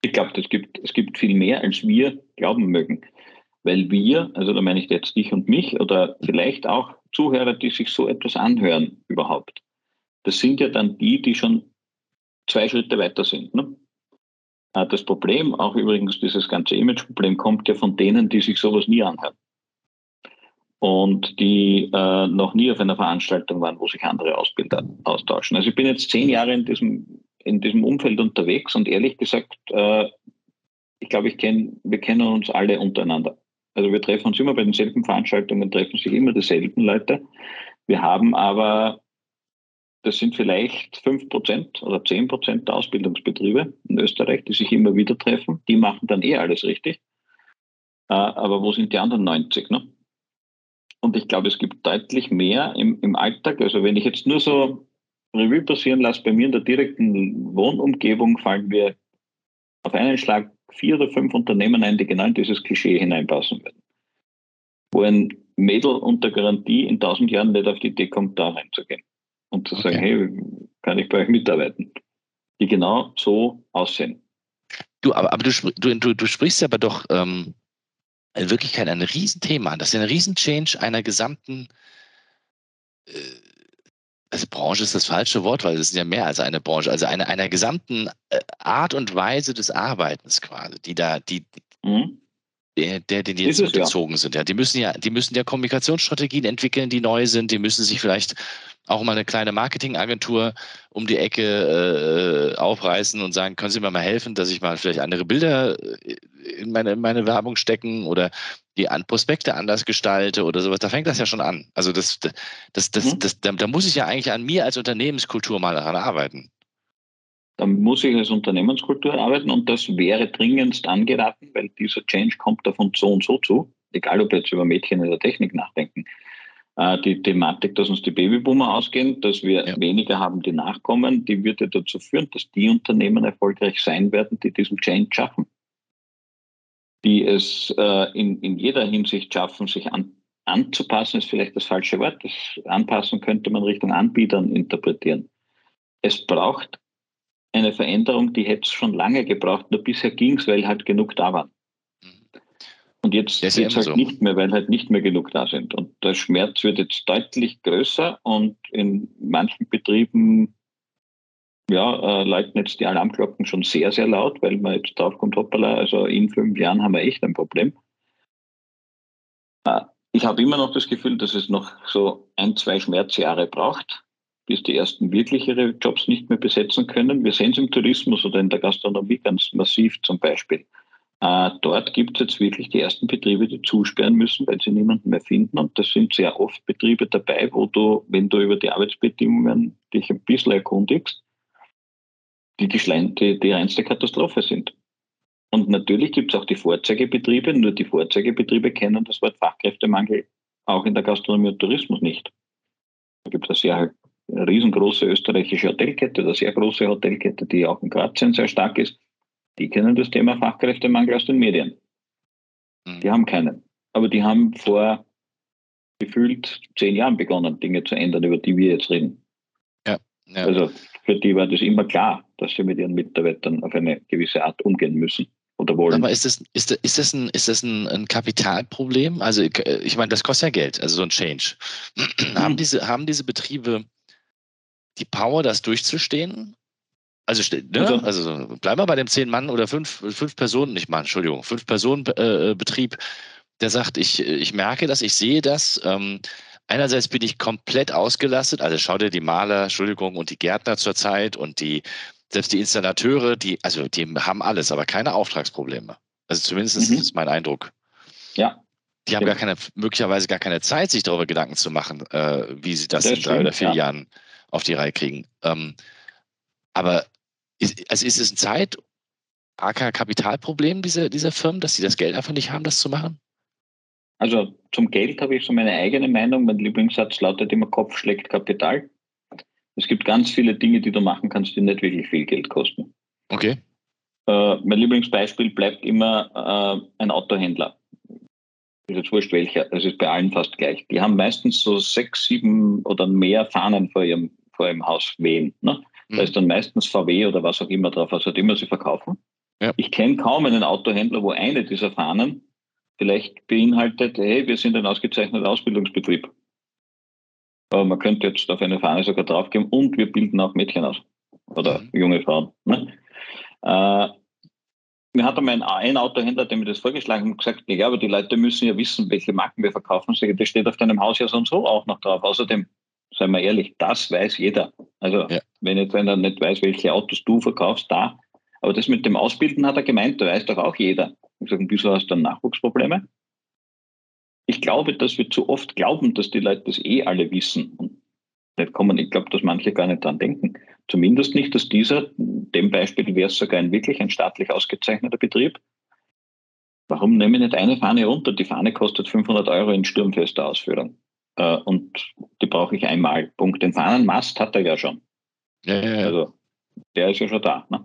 Ich glaube, es gibt, es gibt viel mehr, als wir glauben mögen weil wir, also da meine ich jetzt dich und mich oder vielleicht auch Zuhörer, die sich so etwas anhören überhaupt, das sind ja dann die, die schon zwei Schritte weiter sind. Ne? Ah, das Problem, auch übrigens dieses ganze Image-Problem, kommt ja von denen, die sich sowas nie anhören. Und die äh, noch nie auf einer Veranstaltung waren, wo sich andere Ausbilder austauschen. Also ich bin jetzt zehn Jahre in diesem, in diesem Umfeld unterwegs und ehrlich gesagt, äh, ich glaube, ich kenn, wir kennen uns alle untereinander. Also wir treffen uns immer bei denselben Veranstaltungen, treffen sich immer dieselben Leute. Wir haben aber, das sind vielleicht 5% oder 10% der Ausbildungsbetriebe in Österreich, die sich immer wieder treffen. Die machen dann eh alles richtig. Äh, aber wo sind die anderen 90? Ne? Und ich glaube, es gibt deutlich mehr im, im Alltag. Also wenn ich jetzt nur so Revue passieren lasse, bei mir in der direkten Wohnumgebung fallen mir auf einen Schlag vier oder fünf Unternehmen ein, die genau in dieses Klischee hineinpassen werden. Wo ein Mädel unter Garantie in tausend Jahren nicht auf die Idee kommt, da reinzugehen. Und zu okay. sagen, hey, kann ich bei euch mitarbeiten? Die genau so aussehen. Du, aber, aber du, du, du sprichst aber doch ähm, in Wirklichkeit ein Riesenthema an. Das ist ein Riesenchange einer gesamten äh, also Branche ist das falsche Wort, weil es ist ja mehr als eine Branche, also eine, einer gesamten äh, Art und Weise des Arbeitens quasi, die da, die, mhm. der, der, den die jetzt unterzogen ja. sind. Ja, die müssen ja, die müssen ja Kommunikationsstrategien entwickeln, die neu sind, die müssen sich vielleicht auch mal eine kleine Marketingagentur um die Ecke äh, aufreißen und sagen, können Sie mir mal helfen, dass ich mal vielleicht andere Bilder äh, in meine, in meine Werbung stecken oder die Prospekte anders gestalte oder sowas. Da fängt das ja schon an. Also das, das, das, mhm. das, da, da muss ich ja eigentlich an mir als Unternehmenskultur mal daran arbeiten. Da muss ich als Unternehmenskultur arbeiten und das wäre dringendst angeraten, weil dieser Change kommt davon so und so zu, egal ob wir jetzt über Mädchen in der Technik nachdenken. Äh, die Thematik, dass uns die Babyboomer ausgehen, dass wir ja. weniger haben, die nachkommen, die wird ja dazu führen, dass die Unternehmen erfolgreich sein werden, die diesen Change schaffen. Die es äh, in, in jeder Hinsicht schaffen, sich an, anzupassen, ist vielleicht das falsche Wort. Das Anpassen könnte man Richtung Anbietern interpretieren. Es braucht eine Veränderung, die hätte es schon lange gebraucht, nur bisher ging es, weil halt genug da waren. Und jetzt geht es halt so. nicht mehr, weil halt nicht mehr genug da sind. Und der Schmerz wird jetzt deutlich größer und in manchen Betrieben ja, äh, läuten jetzt die Alarmglocken schon sehr, sehr laut, weil man jetzt draufkommt, hoppala, also in fünf Jahren haben wir echt ein Problem. Äh, ich habe immer noch das Gefühl, dass es noch so ein, zwei Schmerzjahre braucht, bis die ersten wirklich ihre Jobs nicht mehr besetzen können. Wir sehen es im Tourismus oder in der Gastronomie ganz massiv zum Beispiel. Äh, dort gibt es jetzt wirklich die ersten Betriebe, die zusperren müssen, weil sie niemanden mehr finden. Und das sind sehr oft Betriebe dabei, wo du, wenn du über die Arbeitsbedingungen dich ein bisschen erkundigst, die die, die, die reinste Katastrophe sind. Und natürlich gibt es auch die Vorzeigebetriebe, nur die Vorzeigebetriebe kennen das Wort Fachkräftemangel auch in der Gastronomie und Tourismus nicht. Da gibt es eine sehr riesengroße österreichische Hotelkette, eine sehr große Hotelkette, die auch in Kroatien sehr stark ist die kennen das Thema Fachkräftemangel aus den Medien. Mhm. Die haben keinen. Aber die haben vor gefühlt zehn Jahren begonnen, Dinge zu ändern, über die wir jetzt reden. Ja, ja. Also für die war das immer klar, dass sie mit ihren Mitarbeitern auf eine gewisse Art umgehen müssen oder wollen. Aber ist das, ist, ist das, ein, ist das ein, ein Kapitalproblem? Also ich meine, das kostet ja Geld, also so ein Change. haben, mhm. diese, haben diese Betriebe die Power, das durchzustehen? Also, ne? also, bleiben wir bei dem zehn Mann oder fünf, fünf Personen, nicht Mann, Entschuldigung, fünf Personen äh, Betrieb, der sagt, ich, ich merke das, ich sehe das. Ähm, einerseits bin ich komplett ausgelastet, also schau dir die Maler, Entschuldigung, und die Gärtner zurzeit und die, selbst die Installateure, die, also die haben alles, aber keine Auftragsprobleme. Also zumindest mhm. ist das mein Eindruck. Ja. Die haben gar keine, möglicherweise gar keine Zeit, sich darüber Gedanken zu machen, äh, wie sie das, das in drei oder vier ja. Jahren auf die Reihe kriegen. Ähm, aber ist, also ist es ein Zeit- AK Kapitalproblem dieser, dieser Firmen, dass sie das Geld einfach nicht haben, das zu machen? Also zum Geld habe ich so meine eigene Meinung. Mein Lieblingssatz lautet immer, Kopf schlägt Kapital. Es gibt ganz viele Dinge, die du machen kannst, die nicht wirklich viel Geld kosten. Okay. Äh, mein Lieblingsbeispiel bleibt immer äh, ein Autohändler. Ist jetzt wurscht welcher, das ist bei allen fast gleich. Die haben meistens so sechs, sieben oder mehr Fahnen vor ihrem, vor ihrem Haus wehen. Ne? Da ist dann meistens VW oder was auch immer drauf, was halt immer sie verkaufen. Ja. Ich kenne kaum einen Autohändler, wo eine dieser Fahnen vielleicht beinhaltet, hey, wir sind ein ausgezeichneter Ausbildungsbetrieb. Aber man könnte jetzt auf eine Fahne sogar draufgeben und wir bilden auch Mädchen aus oder mhm. junge Frauen. Ne? Äh, mir hat einmal ein, ein Autohändler, der mir das vorgeschlagen hat, gesagt, ja, aber die Leute müssen ja wissen, welche Marken wir verkaufen. das steht auf deinem Haus ja so und so auch noch drauf. Außerdem seien wir ehrlich, das weiß jeder. Also ja. wenn jetzt einer nicht weiß, welche Autos du verkaufst, da. Aber das mit dem Ausbilden hat er gemeint, da weiß doch auch jeder. Ich sage, wieso hast du dann Nachwuchsprobleme? Ich glaube, dass wir zu oft glauben, dass die Leute das eh alle wissen. Und nicht kommen, ich glaube, dass manche gar nicht dran denken. Zumindest nicht, dass dieser, dem Beispiel wäre es sogar ein wirklich ein staatlich ausgezeichneter Betrieb. Warum nehme ich nicht eine Fahne runter? Die Fahne kostet 500 Euro in sturmfester Ausführung. Äh, und die brauche ich einmal. Punkt. Den Fahnenmast hat er ja schon. Ja, ja, ja. Also der ist ja schon da. Ne?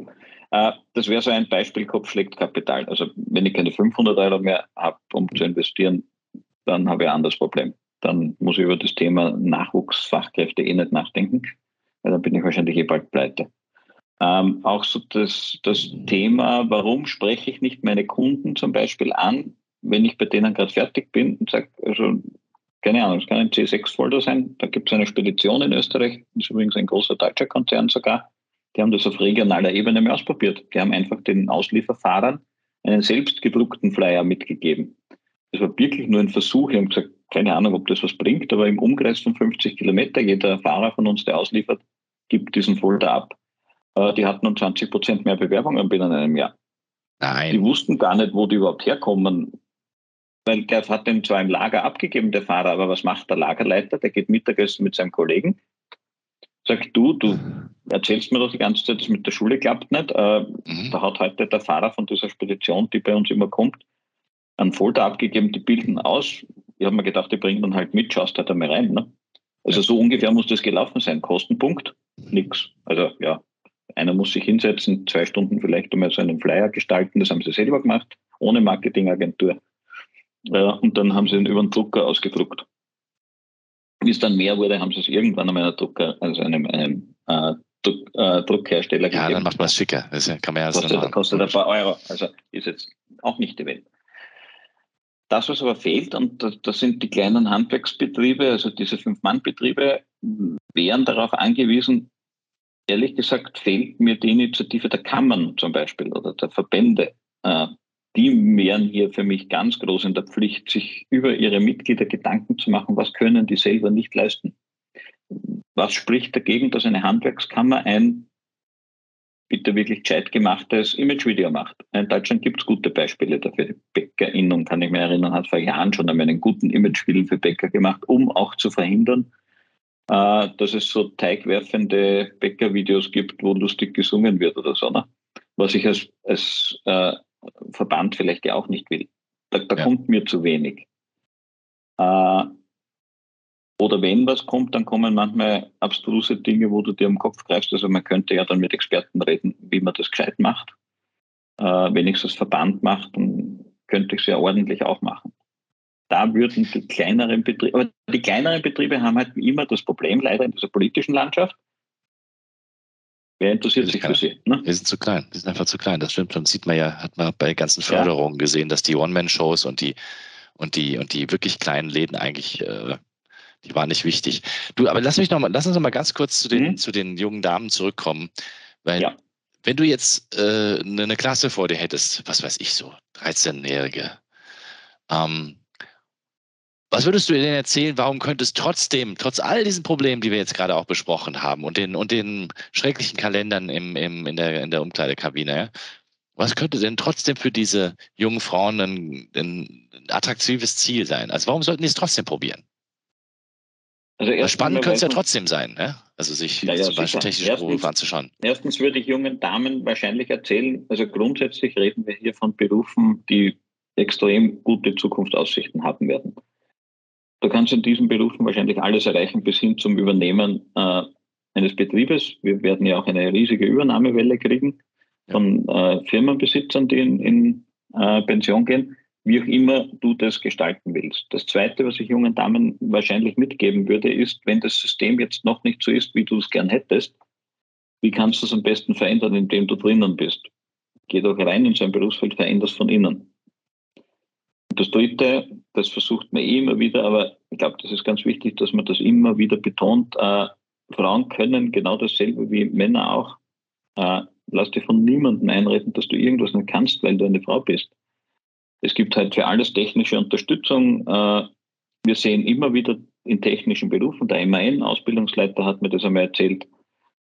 Äh, das wäre so ein Beispiel, Kopf schlägt Kapital. Also wenn ich keine 500 Euro mehr habe, um zu investieren, dann habe ich ein anderes Problem. Dann muss ich über das Thema Nachwuchsfachkräfte eh nicht nachdenken, weil dann bin ich wahrscheinlich eh bald pleite. Ähm, auch so das, das Thema, warum spreche ich nicht meine Kunden zum Beispiel an, wenn ich bei denen gerade fertig bin und sage, also keine Ahnung, es kann ein C6-Folder sein, da gibt es eine Spedition in Österreich, das ist übrigens ein großer deutscher Konzern sogar, die haben das auf regionaler Ebene mal ausprobiert. Die haben einfach den Auslieferfahrern einen selbstgedruckten Flyer mitgegeben. Das war wirklich nur ein Versuch. Ich habe gesagt, keine Ahnung, ob das was bringt, aber im Umkreis von 50 Kilometer, jeder Fahrer von uns, der ausliefert, gibt diesen Folder ab. Äh, die hatten um 20 Prozent mehr Bewerbungen binnen einem Jahr. Nein. Die wussten gar nicht, wo die überhaupt herkommen. Weil der hat den zwar im Lager abgegeben, der Fahrer, aber was macht der Lagerleiter? Der geht Mittagessen mit seinem Kollegen, sagt du, du erzählst mir doch die ganze Zeit, das mit der Schule klappt nicht. Äh, mhm. Da hat heute der Fahrer von dieser Spedition, die bei uns immer kommt, einen Folder abgegeben, die bilden aus. Ich habe mir gedacht, die bringen dann halt mit, schaust halt einmal rein. Ne? Also so ungefähr muss das gelaufen sein. Kostenpunkt, nix. Also ja, einer muss sich hinsetzen, zwei Stunden vielleicht einmal so einen Flyer gestalten, das haben sie selber gemacht, ohne Marketingagentur. Ja, und dann haben sie ihn über den Drucker ausgedruckt. Wie es dann mehr wurde, haben sie es irgendwann an einer Drucker, also einem, einem äh, Druck, äh, Druckhersteller ja, gegeben. Ja, dann macht man es schicker. Das kann man ja kostet, kostet ein paar Euro. Also ist jetzt auch nicht die Welt. Das, was aber fehlt, und das, das sind die kleinen Handwerksbetriebe, also diese Fünf-Mann-Betriebe, wären darauf angewiesen, ehrlich gesagt fehlt mir die Initiative der Kammern zum Beispiel oder der Verbände. Äh, die wären hier für mich ganz groß in der Pflicht, sich über ihre Mitglieder Gedanken zu machen, was können die selber nicht leisten. Was spricht dagegen, dass eine Handwerkskammer ein bitte wirklich gescheit gemachtes Imagevideo macht? In Deutschland gibt es gute Beispiele dafür. Die BäckerInnen, kann ich mich erinnern, hat vor Jahren schon einmal einen guten Imagefilm für Bäcker gemacht, um auch zu verhindern, äh, dass es so teigwerfende Bäckervideos gibt, wo lustig gesungen wird oder so. Ne? Was ich als, als äh, Verband vielleicht ja auch nicht will. Da, da ja. kommt mir zu wenig. Äh, oder wenn was kommt, dann kommen manchmal abstruse Dinge, wo du dir am Kopf greifst. Also man könnte ja dann mit Experten reden, wie man das gescheit macht. Äh, wenn ich es als Verband mache, dann könnte ich es ja ordentlich auch machen. Da würden die kleineren Betriebe, aber die kleineren Betriebe haben halt immer das Problem, leider in dieser politischen Landschaft, Wer interessiert sich für sie? Ne? Wir sind zu klein. Wir sind einfach zu klein. Das stimmt. Und sieht man ja, hat man bei ganzen Förderungen ja. gesehen, dass die One-Man-Shows und die, und die, und die wirklich kleinen Läden eigentlich, äh, die waren nicht wichtig. Du, aber lass mich noch mal, lass uns noch mal ganz kurz zu den, mhm. zu den jungen Damen zurückkommen. Weil, ja. wenn du jetzt äh, eine Klasse vor dir hättest, was weiß ich so, 13-Jährige, ähm, was würdest du denn erzählen, warum könnte es trotzdem, trotz all diesen Problemen, die wir jetzt gerade auch besprochen haben und den, und den schrecklichen Kalendern im, im, in, der, in der Umkleidekabine, ja, was könnte denn trotzdem für diese jungen Frauen ein, ein attraktives Ziel sein? Also warum sollten die es trotzdem probieren? Also spannend könnte es ja trotzdem sein, ne? also sich ja, ja, zum Beispiel technische Berufe anzuschauen. Erstens würde ich jungen Damen wahrscheinlich erzählen, also grundsätzlich reden wir hier von Berufen, die extrem gute Zukunftsaussichten haben werden. Du kannst in diesen Berufen wahrscheinlich alles erreichen bis hin zum Übernehmen äh, eines Betriebes. Wir werden ja auch eine riesige Übernahmewelle kriegen von äh, Firmenbesitzern, die in, in äh, Pension gehen, wie auch immer du das gestalten willst. Das Zweite, was ich jungen Damen wahrscheinlich mitgeben würde, ist, wenn das System jetzt noch nicht so ist, wie du es gern hättest, wie kannst du es am besten verändern, indem du drinnen bist? Geh doch rein in sein Berufsfeld, veränder es von innen. Und das Dritte, das versucht man eh immer wieder, aber ich glaube, das ist ganz wichtig, dass man das immer wieder betont. Äh, Frauen können genau dasselbe wie Männer auch. Äh, lass dir von niemandem einreden, dass du irgendwas nicht kannst, weil du eine Frau bist. Es gibt halt für alles technische Unterstützung. Äh, wir sehen immer wieder in technischen Berufen, der MAN-Ausbildungsleiter hat mir das einmal erzählt,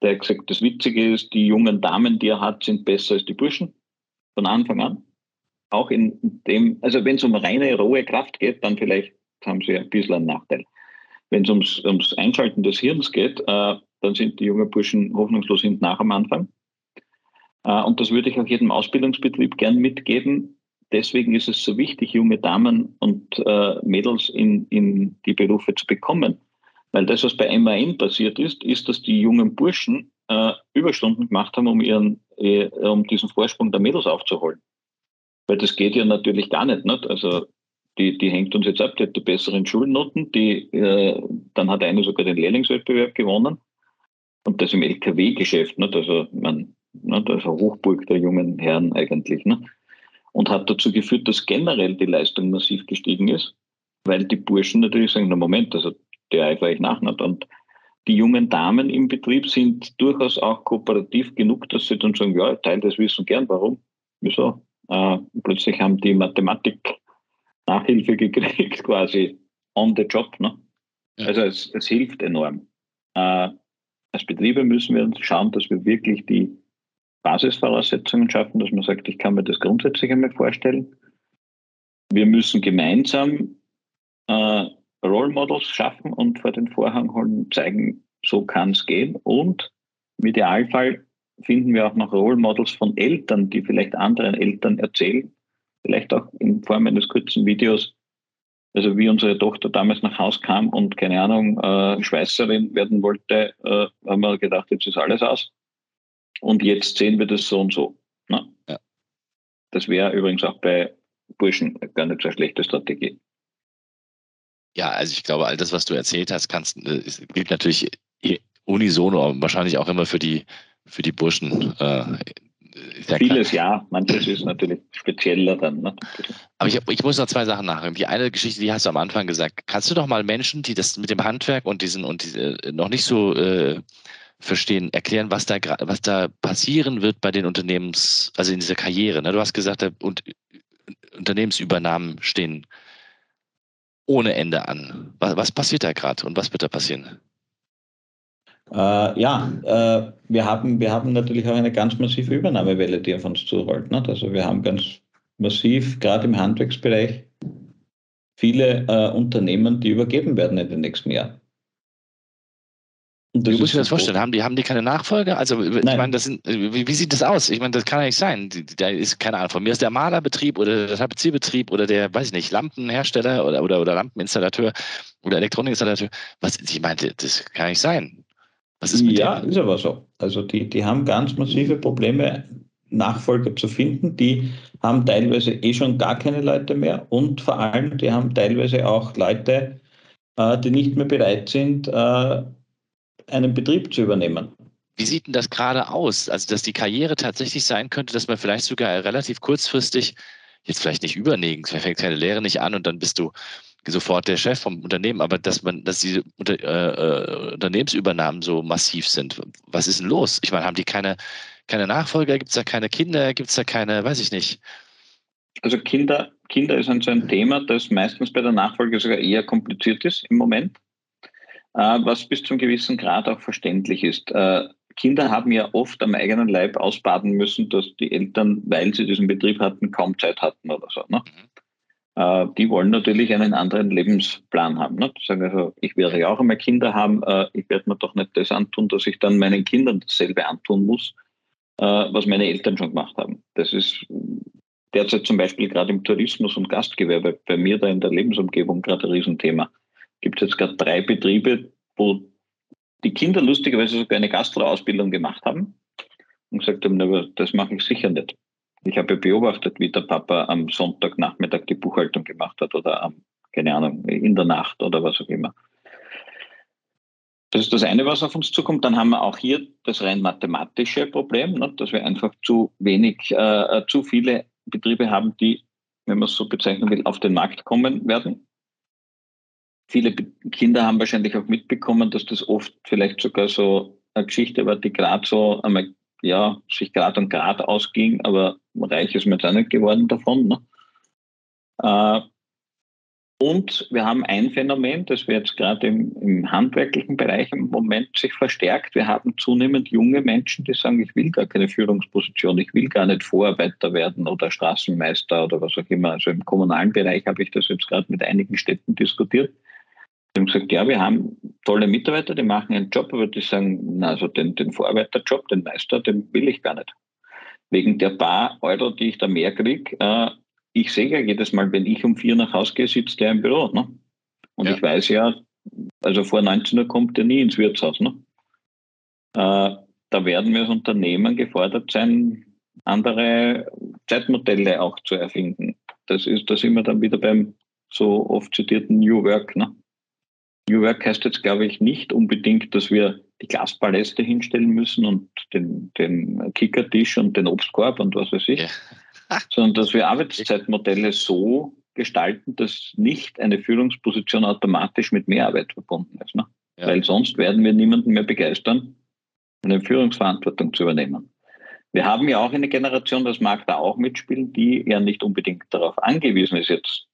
der hat gesagt, das Witzige ist, die jungen Damen, die er hat, sind besser als die Burschen von Anfang an auch in dem, also wenn es um reine rohe Kraft geht, dann vielleicht haben sie ein bisschen einen Nachteil. Wenn es ums, ums Einschalten des Hirns geht, äh, dann sind die jungen Burschen hoffnungslos hinten nach am Anfang. Äh, und das würde ich auch jedem Ausbildungsbetrieb gern mitgeben. Deswegen ist es so wichtig, junge Damen und äh, Mädels in, in die Berufe zu bekommen. Weil das, was bei MAN passiert ist, ist, dass die jungen Burschen äh, Überstunden gemacht haben, um ihren äh, um diesen Vorsprung der Mädels aufzuholen. Weil das geht ja natürlich gar nicht. nicht? Also die, die hängt uns jetzt ab, die hat die besseren Schulnoten, die, äh, dann hat eine sogar den Lehrlingswettbewerb gewonnen. Und das im LKW-Geschäft, also man, nicht? also Hochburg der jungen Herren eigentlich. Nicht? Und hat dazu geführt, dass generell die Leistung massiv gestiegen ist, weil die Burschen natürlich sagen, na Moment, also der eifere ich nach nicht. Und die jungen Damen im Betrieb sind durchaus auch kooperativ genug, dass sie dann sagen, ja, ich teile das Wissen gern, warum? Wieso? Äh, plötzlich haben die Mathematik Nachhilfe gekriegt, quasi on the job. Ne? Ja. Also es, es, hilft enorm. Äh, als Betriebe müssen wir uns schauen, dass wir wirklich die Basisvoraussetzungen schaffen, dass man sagt, ich kann mir das grundsätzlich einmal vorstellen. Wir müssen gemeinsam äh, Role Models schaffen und vor den Vorhang holen, zeigen, so kann es gehen. Und im Idealfall finden wir auch noch Role Models von Eltern, die vielleicht anderen Eltern erzählen, vielleicht auch in Form eines kurzen Videos, also wie unsere Tochter damals nach Hause kam und keine Ahnung, äh, Schweißerin werden wollte, äh, haben wir gedacht, jetzt ist alles aus. Und jetzt sehen wir das so und so. Ne? Ja. Das wäre übrigens auch bei Burschen gar nicht so eine schlechte Strategie. Ja, also ich glaube, all das, was du erzählt hast, kannst, äh, gilt natürlich unisono, wahrscheinlich auch immer für die, für die Burschen. Äh, Vieles ja, manches ist natürlich spezieller dann. Ne? Aber ich, ich, muss noch zwei Sachen nachhören. Die eine Geschichte, die hast du am Anfang gesagt. Kannst du doch mal Menschen, die das mit dem Handwerk und diesen und diese noch nicht so äh, verstehen, erklären, was da was da passieren wird bei den Unternehmens, also in dieser Karriere. Ne? Du hast gesagt, und Unternehmensübernahmen stehen ohne Ende an. Was, was passiert da gerade und was wird da passieren? Äh, ja, äh, wir, haben, wir haben natürlich auch eine ganz massive Übernahmewelle, die auf uns zurollt. Ne? Also wir haben ganz massiv, gerade im Handwerksbereich, viele äh, Unternehmen, die übergeben werden in den nächsten Jahren. Wie muss ich mir das vorstellen? Haben die, haben die keine Nachfolger? Also, Nein. ich meine, das sind, wie, wie, sieht das aus? Ich meine, das kann ja nicht sein. Da ist, keine Ahnung, von mir ist der Malerbetrieb oder der Tapezierbetrieb oder der, weiß ich nicht, Lampenhersteller oder, oder, oder Lampeninstallateur oder Elektronikinstallateur. Was, ich meine, das kann nicht sein. Was ist mit ja, denen? ist aber so. Also, die, die haben ganz massive Probleme, Nachfolger zu finden. Die haben teilweise eh schon gar keine Leute mehr und vor allem, die haben teilweise auch Leute, äh, die nicht mehr bereit sind, äh, einen Betrieb zu übernehmen. Wie sieht denn das gerade aus? Also, dass die Karriere tatsächlich sein könnte, dass man vielleicht sogar relativ kurzfristig, jetzt vielleicht nicht überlegen, vielleicht fängt keine Lehre nicht an und dann bist du sofort der Chef vom Unternehmen, aber dass man, dass diese Unter, äh, Unternehmensübernahmen so massiv sind. Was ist denn los? Ich meine, haben die keine, keine Nachfolger? Gibt es da keine Kinder? Gibt es da keine, weiß ich nicht. Also Kinder, Kinder ist ein so ein Thema, das meistens bei der Nachfolge sogar eher kompliziert ist im Moment. Äh, was bis zu einem gewissen Grad auch verständlich ist. Äh, Kinder haben ja oft am eigenen Leib ausbaden müssen, dass die Eltern, weil sie diesen Betrieb hatten, kaum Zeit hatten oder so. Ne? Äh, die wollen natürlich einen anderen Lebensplan haben. Ne? Sagen also, ich werde ja auch einmal Kinder haben, ich werde mir doch nicht das antun, dass ich dann meinen Kindern dasselbe antun muss, was meine Eltern schon gemacht haben. Das ist derzeit zum Beispiel gerade im Tourismus und Gastgewerbe bei mir da in der Lebensumgebung gerade ein Riesenthema gibt jetzt gerade drei Betriebe, wo die Kinder lustigerweise sogar eine Gastroausbildung gemacht haben und gesagt haben, das mache ich sicher nicht. Ich habe beobachtet, wie der Papa am Sonntagnachmittag die Buchhaltung gemacht hat oder am, keine Ahnung, in der Nacht oder was auch immer. Das ist das eine, was auf uns zukommt. Dann haben wir auch hier das rein mathematische Problem, ne, dass wir einfach zu wenig, äh, zu viele Betriebe haben, die, wenn man es so bezeichnen will, auf den Markt kommen werden. Viele Kinder haben wahrscheinlich auch mitbekommen, dass das oft vielleicht sogar so eine Geschichte war, die gerade so einmal, ja, sich gerade und gerade ausging, aber reich ist jetzt auch nicht geworden davon. Ne? Äh, und wir haben ein Phänomen, das wir jetzt gerade im, im, handwerklichen Bereich im Moment sich verstärkt. Wir haben zunehmend junge Menschen, die sagen, ich will gar keine Führungsposition, ich will gar nicht Vorarbeiter werden oder Straßenmeister oder was auch immer. Also im kommunalen Bereich habe ich das jetzt gerade mit einigen Städten diskutiert. Die haben gesagt, ja, wir haben tolle Mitarbeiter, die machen einen Job, aber die sagen, na, also den, den Vorarbeiterjob, den Meister, den will ich gar nicht. Wegen der paar Euro, die ich da mehr kriege, äh, ich sehe ja jedes Mal, wenn ich um vier nach Hause gehe, sitzt der im Büro. Ne? Und ja. ich weiß ja, also vor 19 Uhr kommt der nie ins Wirtshaus. Ne? Äh, da werden wir als Unternehmen gefordert sein, andere Zeitmodelle auch zu erfinden. Das ist, da sind wir dann wieder beim so oft zitierten New Work. Ne? New Work heißt jetzt, glaube ich, nicht unbedingt, dass wir die Glaspaläste hinstellen müssen und den, den Kickertisch und den Obstkorb und was weiß ich, ja. sondern dass wir Arbeitszeitmodelle so gestalten, dass nicht eine Führungsposition automatisch mit Mehrarbeit verbunden ist. Ne? Ja. Weil sonst werden wir niemanden mehr begeistern, eine Führungsverantwortung zu übernehmen. Wir haben ja auch eine Generation, das mag da auch mitspielen, die ja nicht unbedingt darauf angewiesen ist, jetzt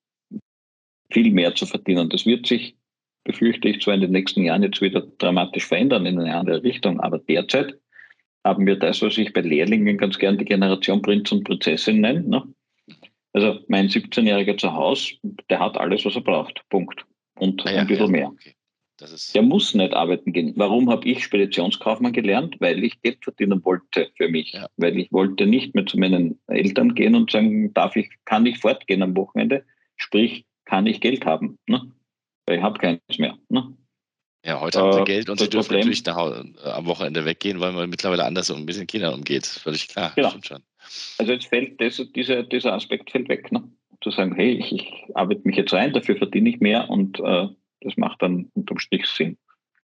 viel mehr zu verdienen. Das wird sich, befürchte ich, zwar in den nächsten Jahren jetzt wieder dramatisch verändern in eine andere Richtung, aber derzeit haben wir das, was ich bei Lehrlingen ganz gern die Generation Prinz und Prinzessin nenne. Ne? Also mein 17-Jähriger zu Hause, der hat alles, was er braucht. Punkt. Und ah ja, ein bisschen ja, mehr. Okay. der muss nicht arbeiten gehen. Warum habe ich Speditionskaufmann gelernt? Weil ich Geld verdienen wollte für mich. Ja. Weil ich wollte nicht mehr zu meinen Eltern gehen und sagen, darf ich, kann ich fortgehen am Wochenende? Sprich, kann ich Geld haben? Ne? Ich habe keins mehr. Ne? Ja, heute äh, haben sie Geld und sie dürfen Problem, natürlich nach, äh, am Wochenende weggehen, weil man mittlerweile anders um mit den Kindern umgeht. Völlig klar. Genau. Also jetzt fällt das, dieser, dieser Aspekt fällt weg. Ne? Zu sagen, hey, ich, ich arbeite mich jetzt rein, dafür verdiene ich mehr und äh, das macht dann unterm Strich Sinn.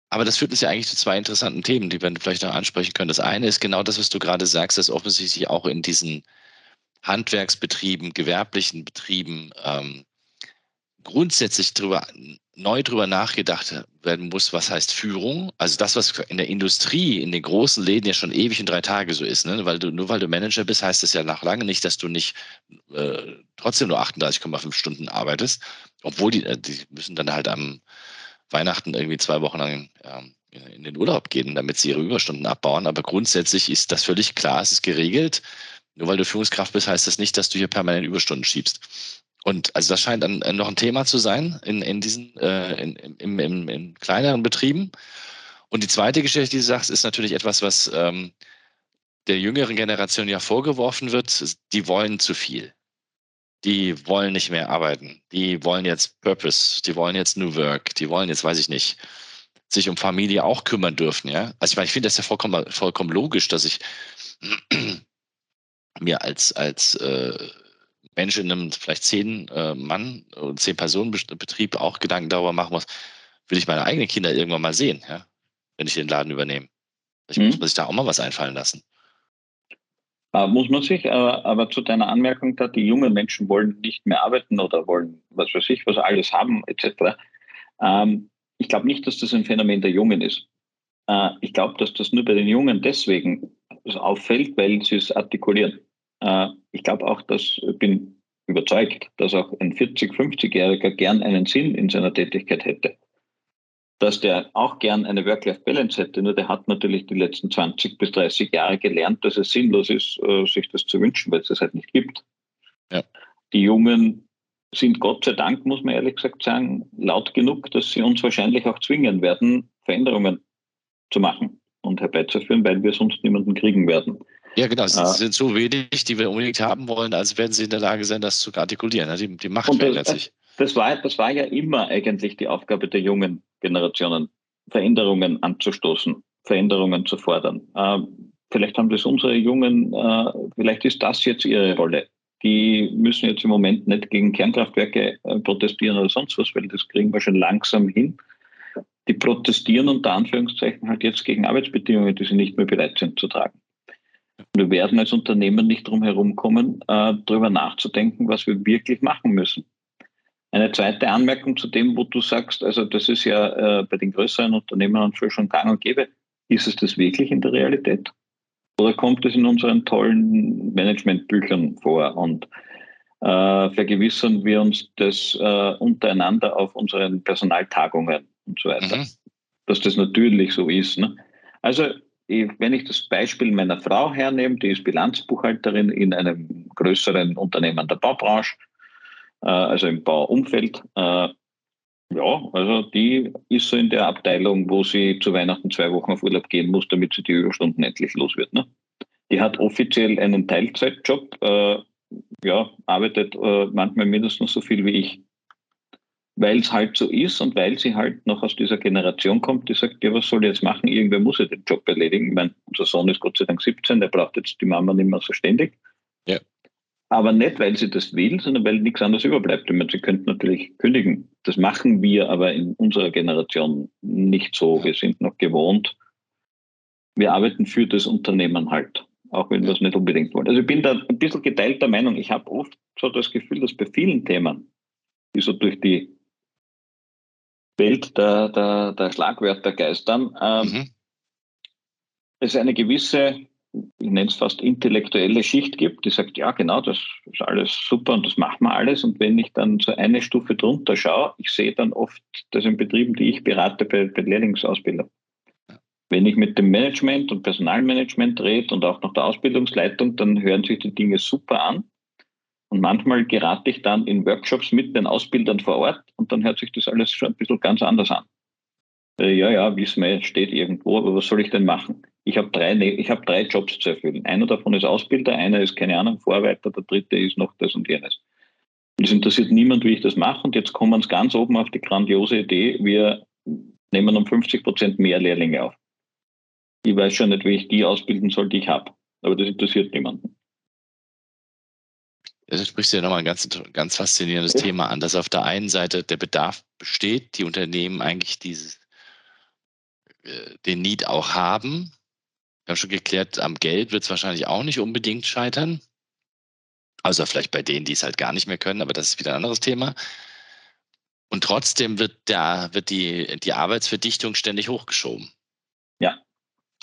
Aber das führt uns ja eigentlich zu zwei interessanten Themen, die wir vielleicht noch ansprechen können. Das eine ist genau das, was du gerade sagst, dass offensichtlich auch in diesen Handwerksbetrieben, gewerblichen Betrieben ähm, grundsätzlich drüber, neu drüber nachgedacht werden muss, was heißt Führung. Also das, was in der Industrie, in den großen Läden ja schon ewig in drei Tage so ist. Ne? Weil du, nur weil du Manager bist, heißt das ja nach lange nicht, dass du nicht äh, trotzdem nur 38,5 Stunden arbeitest. Obwohl die, äh, die müssen dann halt am Weihnachten irgendwie zwei Wochen lang ähm, in den Urlaub gehen, damit sie ihre Überstunden abbauen. Aber grundsätzlich ist das völlig klar, es ist geregelt. Nur weil du Führungskraft bist, heißt das nicht, dass du hier permanent Überstunden schiebst. Und also das scheint dann noch ein Thema zu sein in, in diesen äh, in, im, im, in kleineren Betrieben. Und die zweite Geschichte, die du sagst, ist natürlich etwas, was ähm, der jüngeren Generation ja vorgeworfen wird. Die wollen zu viel. Die wollen nicht mehr arbeiten. Die wollen jetzt Purpose. Die wollen jetzt New Work. Die wollen jetzt, weiß ich nicht, sich um Familie auch kümmern dürfen. Ja, also ich meine, ich finde das ja vollkommen, vollkommen logisch, dass ich mir als als äh, Mensch in einem vielleicht zehn äh, Mann und zehn Personen Betrieb auch Gedanken darüber machen muss, will ich meine eigenen Kinder irgendwann mal sehen, ja, wenn ich den Laden übernehme. Ich mhm. muss man sich da auch mal was einfallen lassen. Äh, muss man sich, äh, aber zu deiner Anmerkung da, die jungen Menschen wollen nicht mehr arbeiten oder wollen, was weiß ich, was alles haben, etc. Ähm, ich glaube nicht, dass das ein Phänomen der Jungen ist. Äh, ich glaube, dass das nur bei den Jungen deswegen auffällt, weil sie es artikulieren. Äh, ich glaube auch, dass ich bin überzeugt, dass auch ein 40-, 50-Jähriger gern einen Sinn in seiner Tätigkeit hätte. Dass der auch gern eine Work-Life-Balance hätte, nur der hat natürlich die letzten 20 bis 30 Jahre gelernt, dass es sinnlos ist, äh, sich das zu wünschen, weil es das halt nicht gibt. Ja. Die Jungen sind Gott sei Dank, muss man ehrlich gesagt sagen, laut genug, dass sie uns wahrscheinlich auch zwingen werden, Veränderungen zu machen und herbeizuführen, weil wir sonst niemanden kriegen werden. Ja, genau. Sie ah. sind so wenig, die wir unbedingt haben wollen, als werden sie in der Lage sein, das zu artikulieren. Die, die Macht verändert sich. Das war, das war ja immer eigentlich die Aufgabe der jungen Generationen, Veränderungen anzustoßen, Veränderungen zu fordern. Ähm, vielleicht haben das unsere Jungen, äh, vielleicht ist das jetzt ihre Rolle. Die müssen jetzt im Moment nicht gegen Kernkraftwerke äh, protestieren oder sonst was, weil das kriegen wir schon langsam hin. Die protestieren unter Anführungszeichen halt jetzt gegen Arbeitsbedingungen, die sie nicht mehr bereit sind zu tragen. Wir werden als Unternehmen nicht drum herum kommen, äh, darüber nachzudenken, was wir wirklich machen müssen. Eine zweite Anmerkung zu dem, wo du sagst, also das ist ja äh, bei den größeren Unternehmen und schon gang und gäbe. Ist es das wirklich in der Realität? Oder kommt es in unseren tollen Managementbüchern vor und äh, vergewissern wir uns das äh, untereinander auf unseren Personaltagungen und so weiter, mhm. dass das natürlich so ist. Ne? Also wenn ich das Beispiel meiner Frau hernehme, die ist Bilanzbuchhalterin in einem größeren Unternehmen der Baubranche, äh, also im Bauumfeld. Äh, ja, also die ist so in der Abteilung, wo sie zu Weihnachten zwei Wochen auf Urlaub gehen muss, damit sie die Überstunden endlich los wird. Ne? Die hat offiziell einen Teilzeitjob, äh, ja, arbeitet manchmal mindestens so viel wie ich. Weil es halt so ist und weil sie halt noch aus dieser Generation kommt, die sagt, ja, was soll ich jetzt machen? Irgendwer muss ja den Job erledigen. Ich meine, unser Sohn ist Gott sei Dank 17, der braucht jetzt die Mama nicht mehr so ständig. Ja. Aber nicht, weil sie das will, sondern weil nichts anderes überbleibt. Ich meine, sie könnten natürlich kündigen. Das machen wir aber in unserer Generation nicht so. Wir sind noch gewohnt. Wir arbeiten für das Unternehmen halt, auch wenn wir es nicht unbedingt wollen. Also ich bin da ein bisschen geteilter Meinung. Ich habe oft so das Gefühl, dass bei vielen Themen, die so durch die Welt der, der, der Schlagwörter geistern, ähm, mhm. es eine gewisse, ich nenne es fast intellektuelle Schicht gibt, die sagt, ja genau, das ist alles super und das machen wir alles. Und wenn ich dann so eine Stufe drunter schaue, ich sehe dann oft das in Betrieben, die ich berate bei, bei Lehrlingsausbildung. Wenn ich mit dem Management und Personalmanagement rede und auch noch der Ausbildungsleitung, dann hören sich die Dinge super an. Und manchmal gerate ich dann in Workshops mit den Ausbildern vor Ort und dann hört sich das alles schon ein bisschen ganz anders an. Äh, ja, ja, wir, steht irgendwo, aber was soll ich denn machen? Ich habe drei, ne, ich habe drei Jobs zu erfüllen. Einer davon ist Ausbilder, einer ist, keine Ahnung, Vorarbeiter, der dritte ist noch das und jenes. Und es interessiert niemand, wie ich das mache. Und jetzt kommen wir ganz oben auf die grandiose Idee, wir nehmen um 50 Prozent mehr Lehrlinge auf. Ich weiß schon nicht, wie ich die ausbilden soll, die ich habe. Aber das interessiert niemanden. Da sprichst du ja nochmal ein ganz, ganz faszinierendes ja. Thema an, dass auf der einen Seite der Bedarf besteht, die Unternehmen eigentlich dieses, äh, den Need auch haben. Wir haben schon geklärt, am Geld wird es wahrscheinlich auch nicht unbedingt scheitern. Also vielleicht bei denen, die es halt gar nicht mehr können, aber das ist wieder ein anderes Thema. Und trotzdem wird, der, wird die, die Arbeitsverdichtung ständig hochgeschoben. Ja,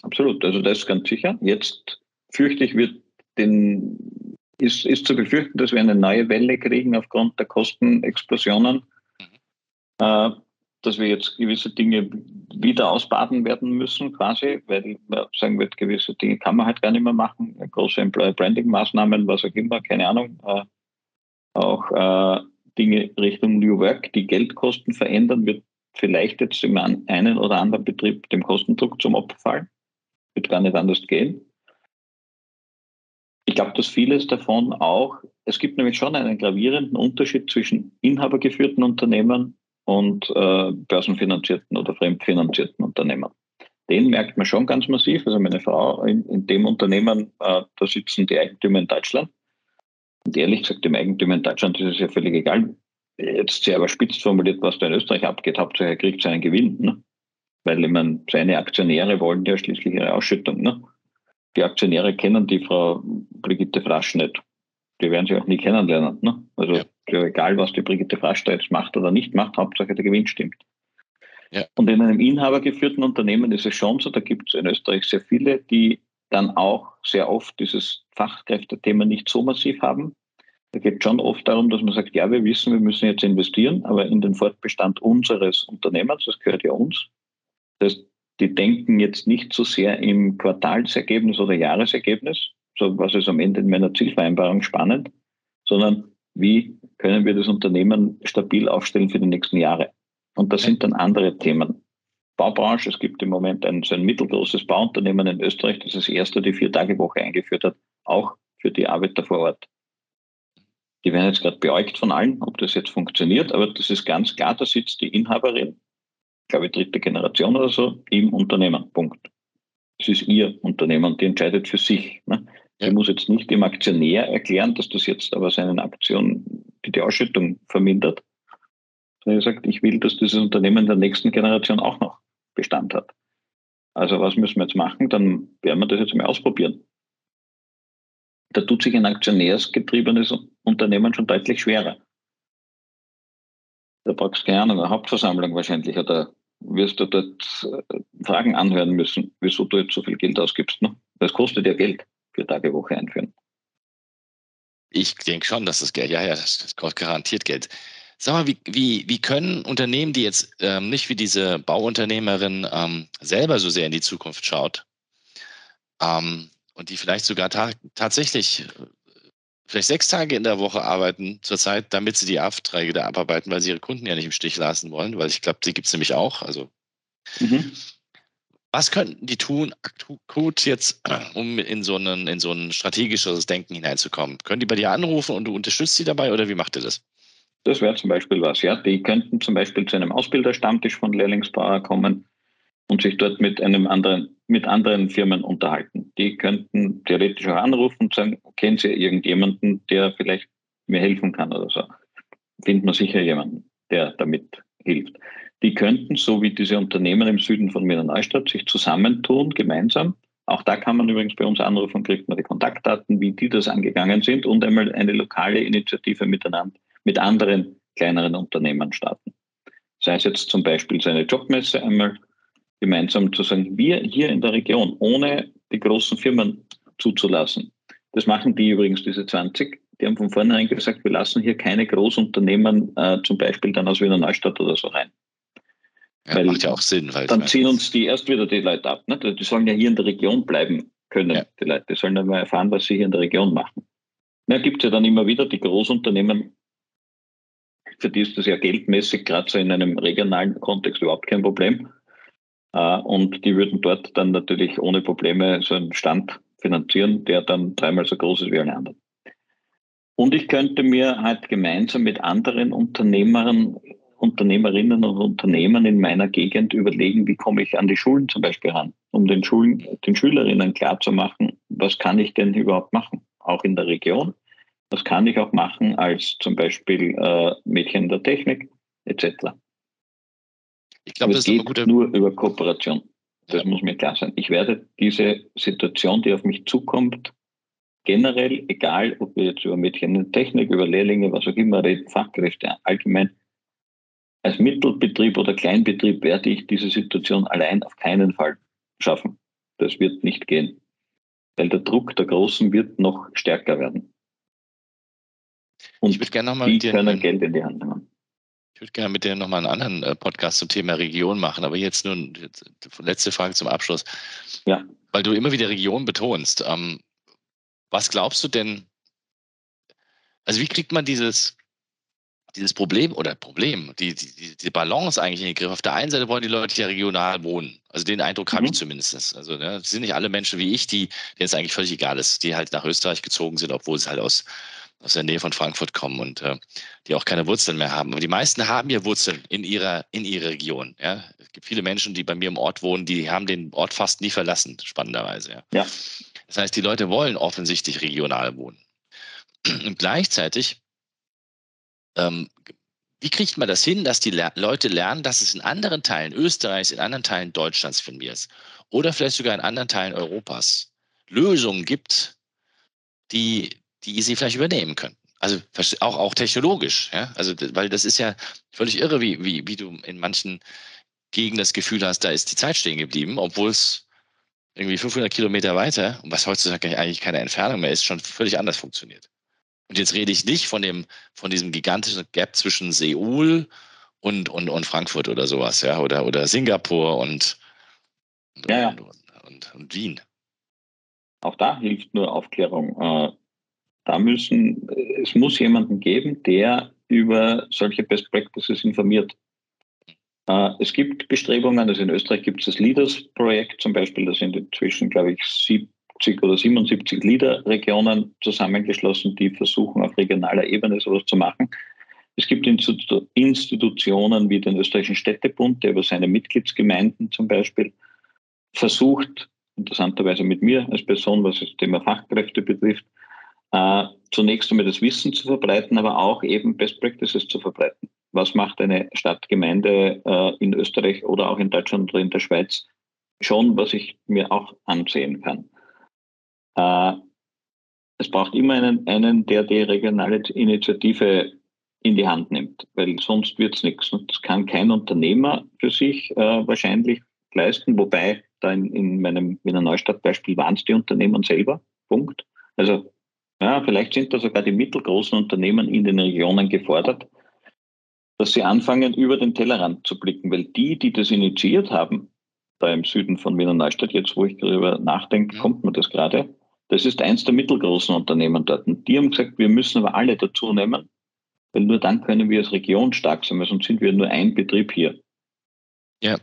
absolut. Also das ist ganz sicher. Jetzt fürchte ich, wird den ist, ist zu befürchten, dass wir eine neue Welle kriegen aufgrund der Kostenexplosionen, mhm. äh, dass wir jetzt gewisse Dinge wieder ausbaden werden müssen, quasi, weil man sagen wird, gewisse Dinge kann man halt gar nicht mehr machen. Große Employer Branding Maßnahmen, was auch immer, keine Ahnung. Äh, auch äh, Dinge Richtung New Work, die Geldkosten verändern, wird vielleicht jetzt im einen oder anderen Betrieb dem Kostendruck zum Opfer fallen. Wird gar nicht anders gehen. Ich glaube, dass vieles davon auch, es gibt nämlich schon einen gravierenden Unterschied zwischen inhabergeführten Unternehmen und äh, börsenfinanzierten oder fremdfinanzierten Unternehmen. Den merkt man schon ganz massiv. Also meine Frau in, in dem Unternehmen, äh, da sitzen die Eigentümer in Deutschland. Und ehrlich gesagt, dem Eigentümer in Deutschland ist es ja völlig egal. Jetzt sehr überspitzt formuliert, was da in Österreich abgeht. Hauptsache er kriegt seinen Gewinn. Ne? Weil ich meine, seine Aktionäre wollen ja schließlich ihre Ausschüttung. Ne? Die Aktionäre kennen die Frau Brigitte Frasch nicht. Die werden sie auch nie kennenlernen. Ne? Also ja. egal, was die Brigitte Frasch da jetzt macht oder nicht macht, Hauptsache der Gewinn stimmt. Ja. Und in einem inhabergeführten Unternehmen ist es schon so, da gibt es in Österreich sehr viele, die dann auch sehr oft dieses Fachkräftethema nicht so massiv haben. Da geht es schon oft darum, dass man sagt, ja, wir wissen, wir müssen jetzt investieren, aber in den Fortbestand unseres Unternehmens, das gehört ja uns. Das heißt, die denken jetzt nicht so sehr im Quartalsergebnis oder Jahresergebnis, so was ist am Ende in meiner Zielvereinbarung spannend, sondern wie können wir das Unternehmen stabil aufstellen für die nächsten Jahre. Und das sind dann andere Themen. Baubranche, es gibt im Moment ein, so ein mittelgroßes Bauunternehmen in Österreich, das das erste die Vier-Tage-Woche eingeführt hat, auch für die Arbeiter vor Ort. Die werden jetzt gerade beäugt von allen, ob das jetzt funktioniert, aber das ist ganz klar, da sitzt die Inhaberin glaube ich, dritte Generation oder so, im Unternehmen. Punkt. Es ist ihr Unternehmen und die entscheidet für sich. Ne? Ja. Ich muss jetzt nicht dem Aktionär erklären, dass das jetzt aber seinen Aktion die, die Ausschüttung vermindert. Sondern er sagt, ich will, dass dieses Unternehmen der nächsten Generation auch noch Bestand hat. Also was müssen wir jetzt machen? Dann werden wir das jetzt mal ausprobieren. Da tut sich ein aktionärsgetriebenes Unternehmen schon deutlich schwerer. Da brauchst du keine Ahnung, eine Hauptversammlung wahrscheinlich oder wirst du dort äh, Fragen anhören müssen, wieso du jetzt so viel Geld ausgibst. Ne? Das kostet ja Geld, für Tagewoche einführen. Ich denke schon, dass das Geld, ja, ja, das kostet garantiert Geld. Sag mal, wie, wie, wie können Unternehmen, die jetzt ähm, nicht wie diese Bauunternehmerin ähm, selber so sehr in die Zukunft schaut ähm, und die vielleicht sogar ta tatsächlich vielleicht sechs Tage in der Woche arbeiten zurzeit, damit sie die Aufträge da abarbeiten, weil sie ihre Kunden ja nicht im Stich lassen wollen, weil ich glaube, die gibt es nämlich auch. Also mhm. was könnten die tun, akut jetzt, um in so, einen, in so ein strategisches Denken hineinzukommen? Können die bei dir anrufen und du unterstützt sie dabei oder wie macht ihr das? Das wäre zum Beispiel was, ja. Die könnten zum Beispiel zu einem Ausbilderstammtisch von Lehrlingsbauer kommen und sich dort mit einem anderen, mit anderen Firmen unterhalten. Die könnten theoretisch auch anrufen und sagen, kennen Sie irgendjemanden, der vielleicht mir helfen kann oder so. Findet man sicher jemanden, der damit hilft. Die könnten, so wie diese Unternehmen im Süden von Wiener Neustadt, sich zusammentun, gemeinsam. Auch da kann man übrigens bei uns anrufen, kriegt man die Kontaktdaten, wie die das angegangen sind und einmal eine lokale Initiative miteinander, mit anderen kleineren Unternehmen starten. Sei es jetzt zum Beispiel so eine Jobmesse einmal gemeinsam zu sagen, wir hier in der Region, ohne die großen Firmen zuzulassen. Das machen die übrigens, diese 20. Die haben von vornherein gesagt, wir lassen hier keine Großunternehmen, äh, zum Beispiel dann aus Wiener Neustadt oder so rein. Ja, weil macht ja auch Sinn. Weil dann ziehen uns die erst wieder die Leute ab. Ne? Die sollen ja hier in der Region bleiben können, ja. die Leute. Die sollen dann mal erfahren, was sie hier in der Region machen. Ja, gibt es ja dann immer wieder die Großunternehmen, für die ist das ja geldmäßig gerade so in einem regionalen Kontext überhaupt kein Problem. Äh, und die würden dort dann natürlich ohne Probleme so einen Stand finanzieren, der dann dreimal so groß ist wie alle anderen. Und ich könnte mir halt gemeinsam mit anderen Unternehmern Unternehmerinnen und Unternehmen in meiner Gegend überlegen, wie komme ich an die Schulen zum Beispiel ran, um den Schulen, den Schülerinnen klarzumachen, was kann ich denn überhaupt machen, auch in der Region. Was kann ich auch machen als zum Beispiel äh, Mädchen der Technik etc. Ich glaube, das ist geht guter... nur über Kooperation. Das ja. muss mir klar sein. Ich werde diese Situation, die auf mich zukommt, generell, egal ob wir jetzt über Mädchen der Technik, über Lehrlinge, was auch immer reden, Fachkräfte allgemein, als Mittelbetrieb oder Kleinbetrieb werde ich diese Situation allein auf keinen Fall schaffen. Das wird nicht gehen. Weil der Druck der Großen wird noch stärker werden. Und ich würde gerne nochmal die können Geld in die Hand nehmen. Ich würde gerne mit dir nochmal einen anderen äh, Podcast zum Thema Region machen, aber jetzt nur eine letzte Frage zum Abschluss. Ja. Weil du immer wieder Region betonst. Ähm, was glaubst du denn, also wie kriegt man dieses, dieses Problem oder Problem, die, die, die Balance eigentlich in den Griff. Auf der einen Seite wollen die Leute ja regional wohnen. Also den Eindruck mhm. habe ich zumindest. Also ne, sind nicht alle Menschen wie ich, die, denen es eigentlich völlig egal ist, die halt nach Österreich gezogen sind, obwohl sie halt aus, aus der Nähe von Frankfurt kommen und äh, die auch keine Wurzeln mehr haben. Aber die meisten haben ja Wurzeln in ihrer, in ihrer Region. Ja? Es gibt viele Menschen, die bei mir im Ort wohnen, die haben den Ort fast nie verlassen, spannenderweise. Ja. ja. Das heißt, die Leute wollen offensichtlich regional wohnen. Und gleichzeitig ähm, wie kriegt man das hin, dass die Le Leute lernen, dass es in anderen Teilen Österreichs, in anderen Teilen Deutschlands von mir ist oder vielleicht sogar in anderen Teilen Europas Lösungen gibt, die, die sie vielleicht übernehmen können? Also auch, auch technologisch, ja. Also, weil das ist ja völlig irre, wie, wie, wie du in manchen Gegenden das Gefühl hast, da ist die Zeit stehen geblieben, obwohl es irgendwie 500 Kilometer weiter, was heutzutage eigentlich keine Entfernung mehr ist, schon völlig anders funktioniert. Und jetzt rede ich nicht von dem, von diesem gigantischen Gap zwischen Seoul und, und, und Frankfurt oder sowas, ja, oder, oder Singapur und, und, ja, und, und, und, Wien. Auch da hilft nur Aufklärung. Äh, da müssen, es muss jemanden geben, der über solche Best Practices informiert. Äh, es gibt Bestrebungen, also in Österreich gibt es das Leaders-Projekt zum Beispiel, da sind inzwischen, glaube ich, sieb, 70 oder 77 Leader-Regionen zusammengeschlossen, die versuchen, auf regionaler Ebene sowas zu machen. Es gibt Institutionen wie den Österreichischen Städtebund, der über seine Mitgliedsgemeinden zum Beispiel versucht, interessanterweise mit mir als Person, was das Thema Fachkräfte betrifft, äh, zunächst einmal das Wissen zu verbreiten, aber auch eben Best Practices zu verbreiten. Was macht eine Stadtgemeinde äh, in Österreich oder auch in Deutschland oder in der Schweiz schon, was ich mir auch ansehen kann? Äh, es braucht immer einen, einen, der die regionale Initiative in die Hand nimmt, weil sonst wird es nichts. Und das kann kein Unternehmer für sich äh, wahrscheinlich leisten, wobei da in, in meinem Wiener Neustadt-Beispiel waren es die Unternehmen selber. Punkt. Also ja, vielleicht sind da sogar die mittelgroßen Unternehmen in den Regionen gefordert, dass sie anfangen, über den Tellerrand zu blicken, weil die, die das initiiert haben, da im Süden von Wiener Neustadt, jetzt wo ich darüber nachdenke, kommt mir das gerade, das ist eins der mittelgroßen Unternehmen dort. Und die haben gesagt, wir müssen aber alle dazu nehmen, weil nur dann können wir als Region stark sein, weil sonst sind wir nur ein Betrieb hier. Ja.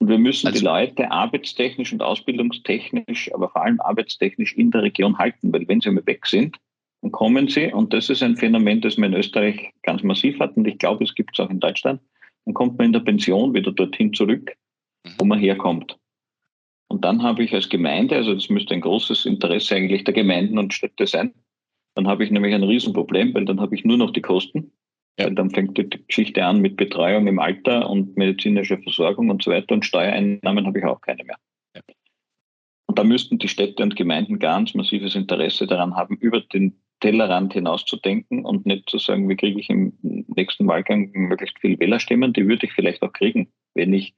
Und wir müssen also, die Leute arbeitstechnisch und ausbildungstechnisch, aber vor allem arbeitstechnisch in der Region halten, weil wenn sie mal weg sind, dann kommen sie, und das ist ein Phänomen, das man in Österreich ganz massiv hat, und ich glaube, es gibt es auch in Deutschland, dann kommt man in der Pension wieder dorthin zurück, wo man herkommt. Und dann habe ich als Gemeinde, also das müsste ein großes Interesse eigentlich der Gemeinden und Städte sein, dann habe ich nämlich ein Riesenproblem, weil dann habe ich nur noch die Kosten. Ja. Dann fängt die Geschichte an mit Betreuung im Alter und medizinischer Versorgung und so weiter und Steuereinnahmen habe ich auch keine mehr. Ja. Und da müssten die Städte und Gemeinden ganz massives Interesse daran haben, über den Tellerrand hinauszudenken und nicht zu sagen, wie kriege ich im nächsten Wahlgang möglichst viel Wählerstimmen. Die würde ich vielleicht auch kriegen, wenn ich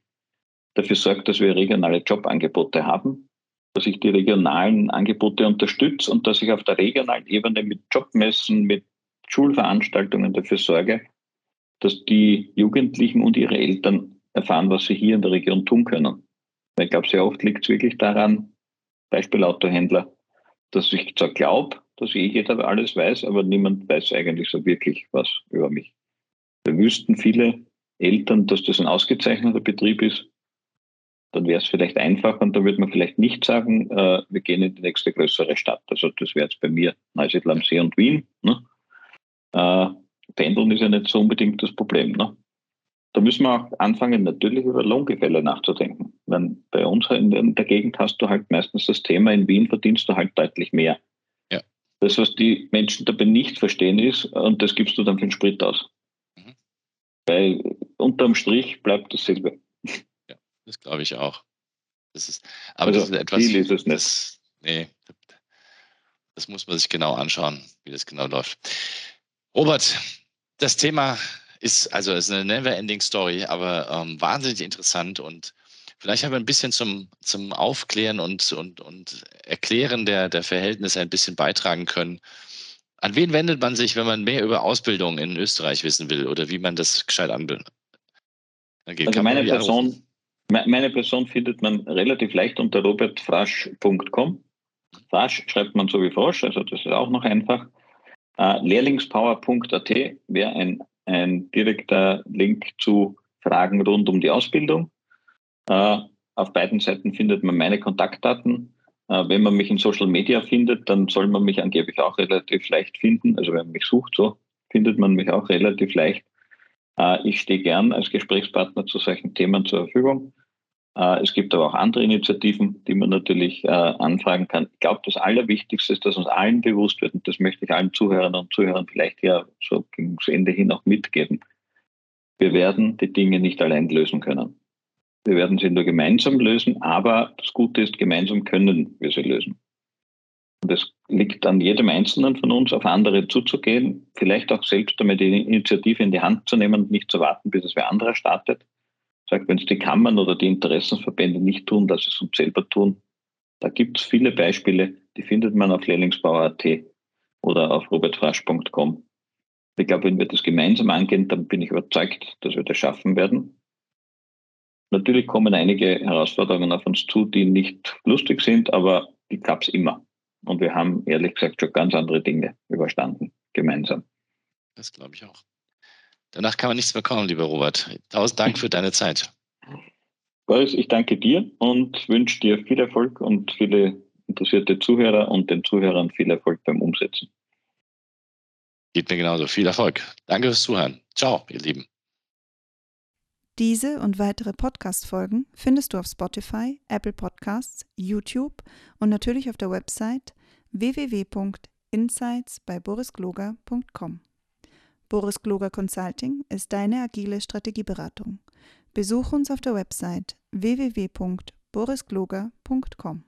dafür sorge, dass wir regionale Jobangebote haben, dass ich die regionalen Angebote unterstütze und dass ich auf der regionalen Ebene mit Jobmessen, mit Schulveranstaltungen dafür sorge, dass die Jugendlichen und ihre Eltern erfahren, was sie hier in der Region tun können. Weil ich glaube, sehr oft liegt es wirklich daran, Beispiel Autohändler, dass ich zwar glaube, dass eh jeder alles weiß, aber niemand weiß eigentlich so wirklich was über mich. Da wüssten viele Eltern, dass das ein ausgezeichneter Betrieb ist, dann wäre es vielleicht einfach und da würde man vielleicht nicht sagen, äh, wir gehen in die nächste größere Stadt. Also das wäre jetzt bei mir Neusiedl am See und Wien. Ne? Äh, Pendeln ist ja nicht so unbedingt das Problem. Ne? Da müssen wir auch anfangen, natürlich über Lohngefälle nachzudenken. Wenn bei uns in der Gegend hast du halt meistens das Thema, in Wien verdienst du halt deutlich mehr. Ja. Das, was die Menschen dabei nicht verstehen, ist, und das gibst du dann für den Sprit aus. Mhm. Weil unterm Strich bleibt dasselbe. Ja, das glaube ich auch. Das ist, aber also das ist etwas. Viel ist es nicht. Das, nee, das muss man sich genau anschauen, wie das genau läuft. Robert, das Thema ist also ist eine never-ending Story, aber ähm, wahnsinnig interessant und vielleicht haben wir ein bisschen zum, zum Aufklären und, und, und Erklären der, der Verhältnisse ein bisschen beitragen können. An wen wendet man sich, wenn man mehr über Ausbildung in Österreich wissen will oder wie man das gescheit anbindet? Also meine Person, meine Person findet man relativ leicht unter robertfrasch.com. Frasch schreibt man so wie Frosch, also das ist auch noch einfach. Uh, Lehrlingspower.at wäre ein ein direkter Link zu Fragen rund um die Ausbildung. Äh, auf beiden Seiten findet man meine Kontaktdaten. Äh, wenn man mich in Social Media findet, dann soll man mich angeblich auch relativ leicht finden. Also wenn man mich sucht, so findet man mich auch relativ leicht. Äh, ich stehe gern als Gesprächspartner zu solchen Themen zur Verfügung. Äh, es gibt aber auch andere Initiativen, die man natürlich äh, anfragen kann. Ich glaube, das Allerwichtigste ist, dass uns allen bewusst wird, und das möchte ich allen Zuhörern und Zuhörern vielleicht ja so gegen das Ende hin auch mitgeben. Wir werden die Dinge nicht allein lösen können. Wir werden sie nur gemeinsam lösen, aber das Gute ist, gemeinsam können wir sie lösen. Und es liegt an jedem Einzelnen von uns, auf andere zuzugehen, vielleicht auch selbst einmal die Initiative in die Hand zu nehmen und nicht zu warten, bis es wer anderer startet sagt, wenn es die Kammern oder die Interessensverbände nicht tun, dass sie es uns selber tun. Da gibt es viele Beispiele, die findet man auf lehrlingsbauer.at oder auf robertfrasch.com. Ich glaube, wenn wir das gemeinsam angehen, dann bin ich überzeugt, dass wir das schaffen werden. Natürlich kommen einige Herausforderungen auf uns zu, die nicht lustig sind, aber die gab es immer. Und wir haben ehrlich gesagt schon ganz andere Dinge überstanden, gemeinsam. Das glaube ich auch. Danach kann man nichts mehr kommen, lieber Robert. Tausend Dank für deine Zeit. Boris, ich danke dir und wünsche dir viel Erfolg und viele interessierte Zuhörer und den Zuhörern viel Erfolg beim Umsetzen. Geht mir genauso. Viel Erfolg. Danke fürs Zuhören. Ciao, ihr Lieben. Diese und weitere Podcast-Folgen findest du auf Spotify, Apple Podcasts, YouTube und natürlich auf der Website www.insights bei borisgloger.com. Boris Gloger Consulting ist deine agile Strategieberatung. Besuch uns auf der Website www.borisgloger.com.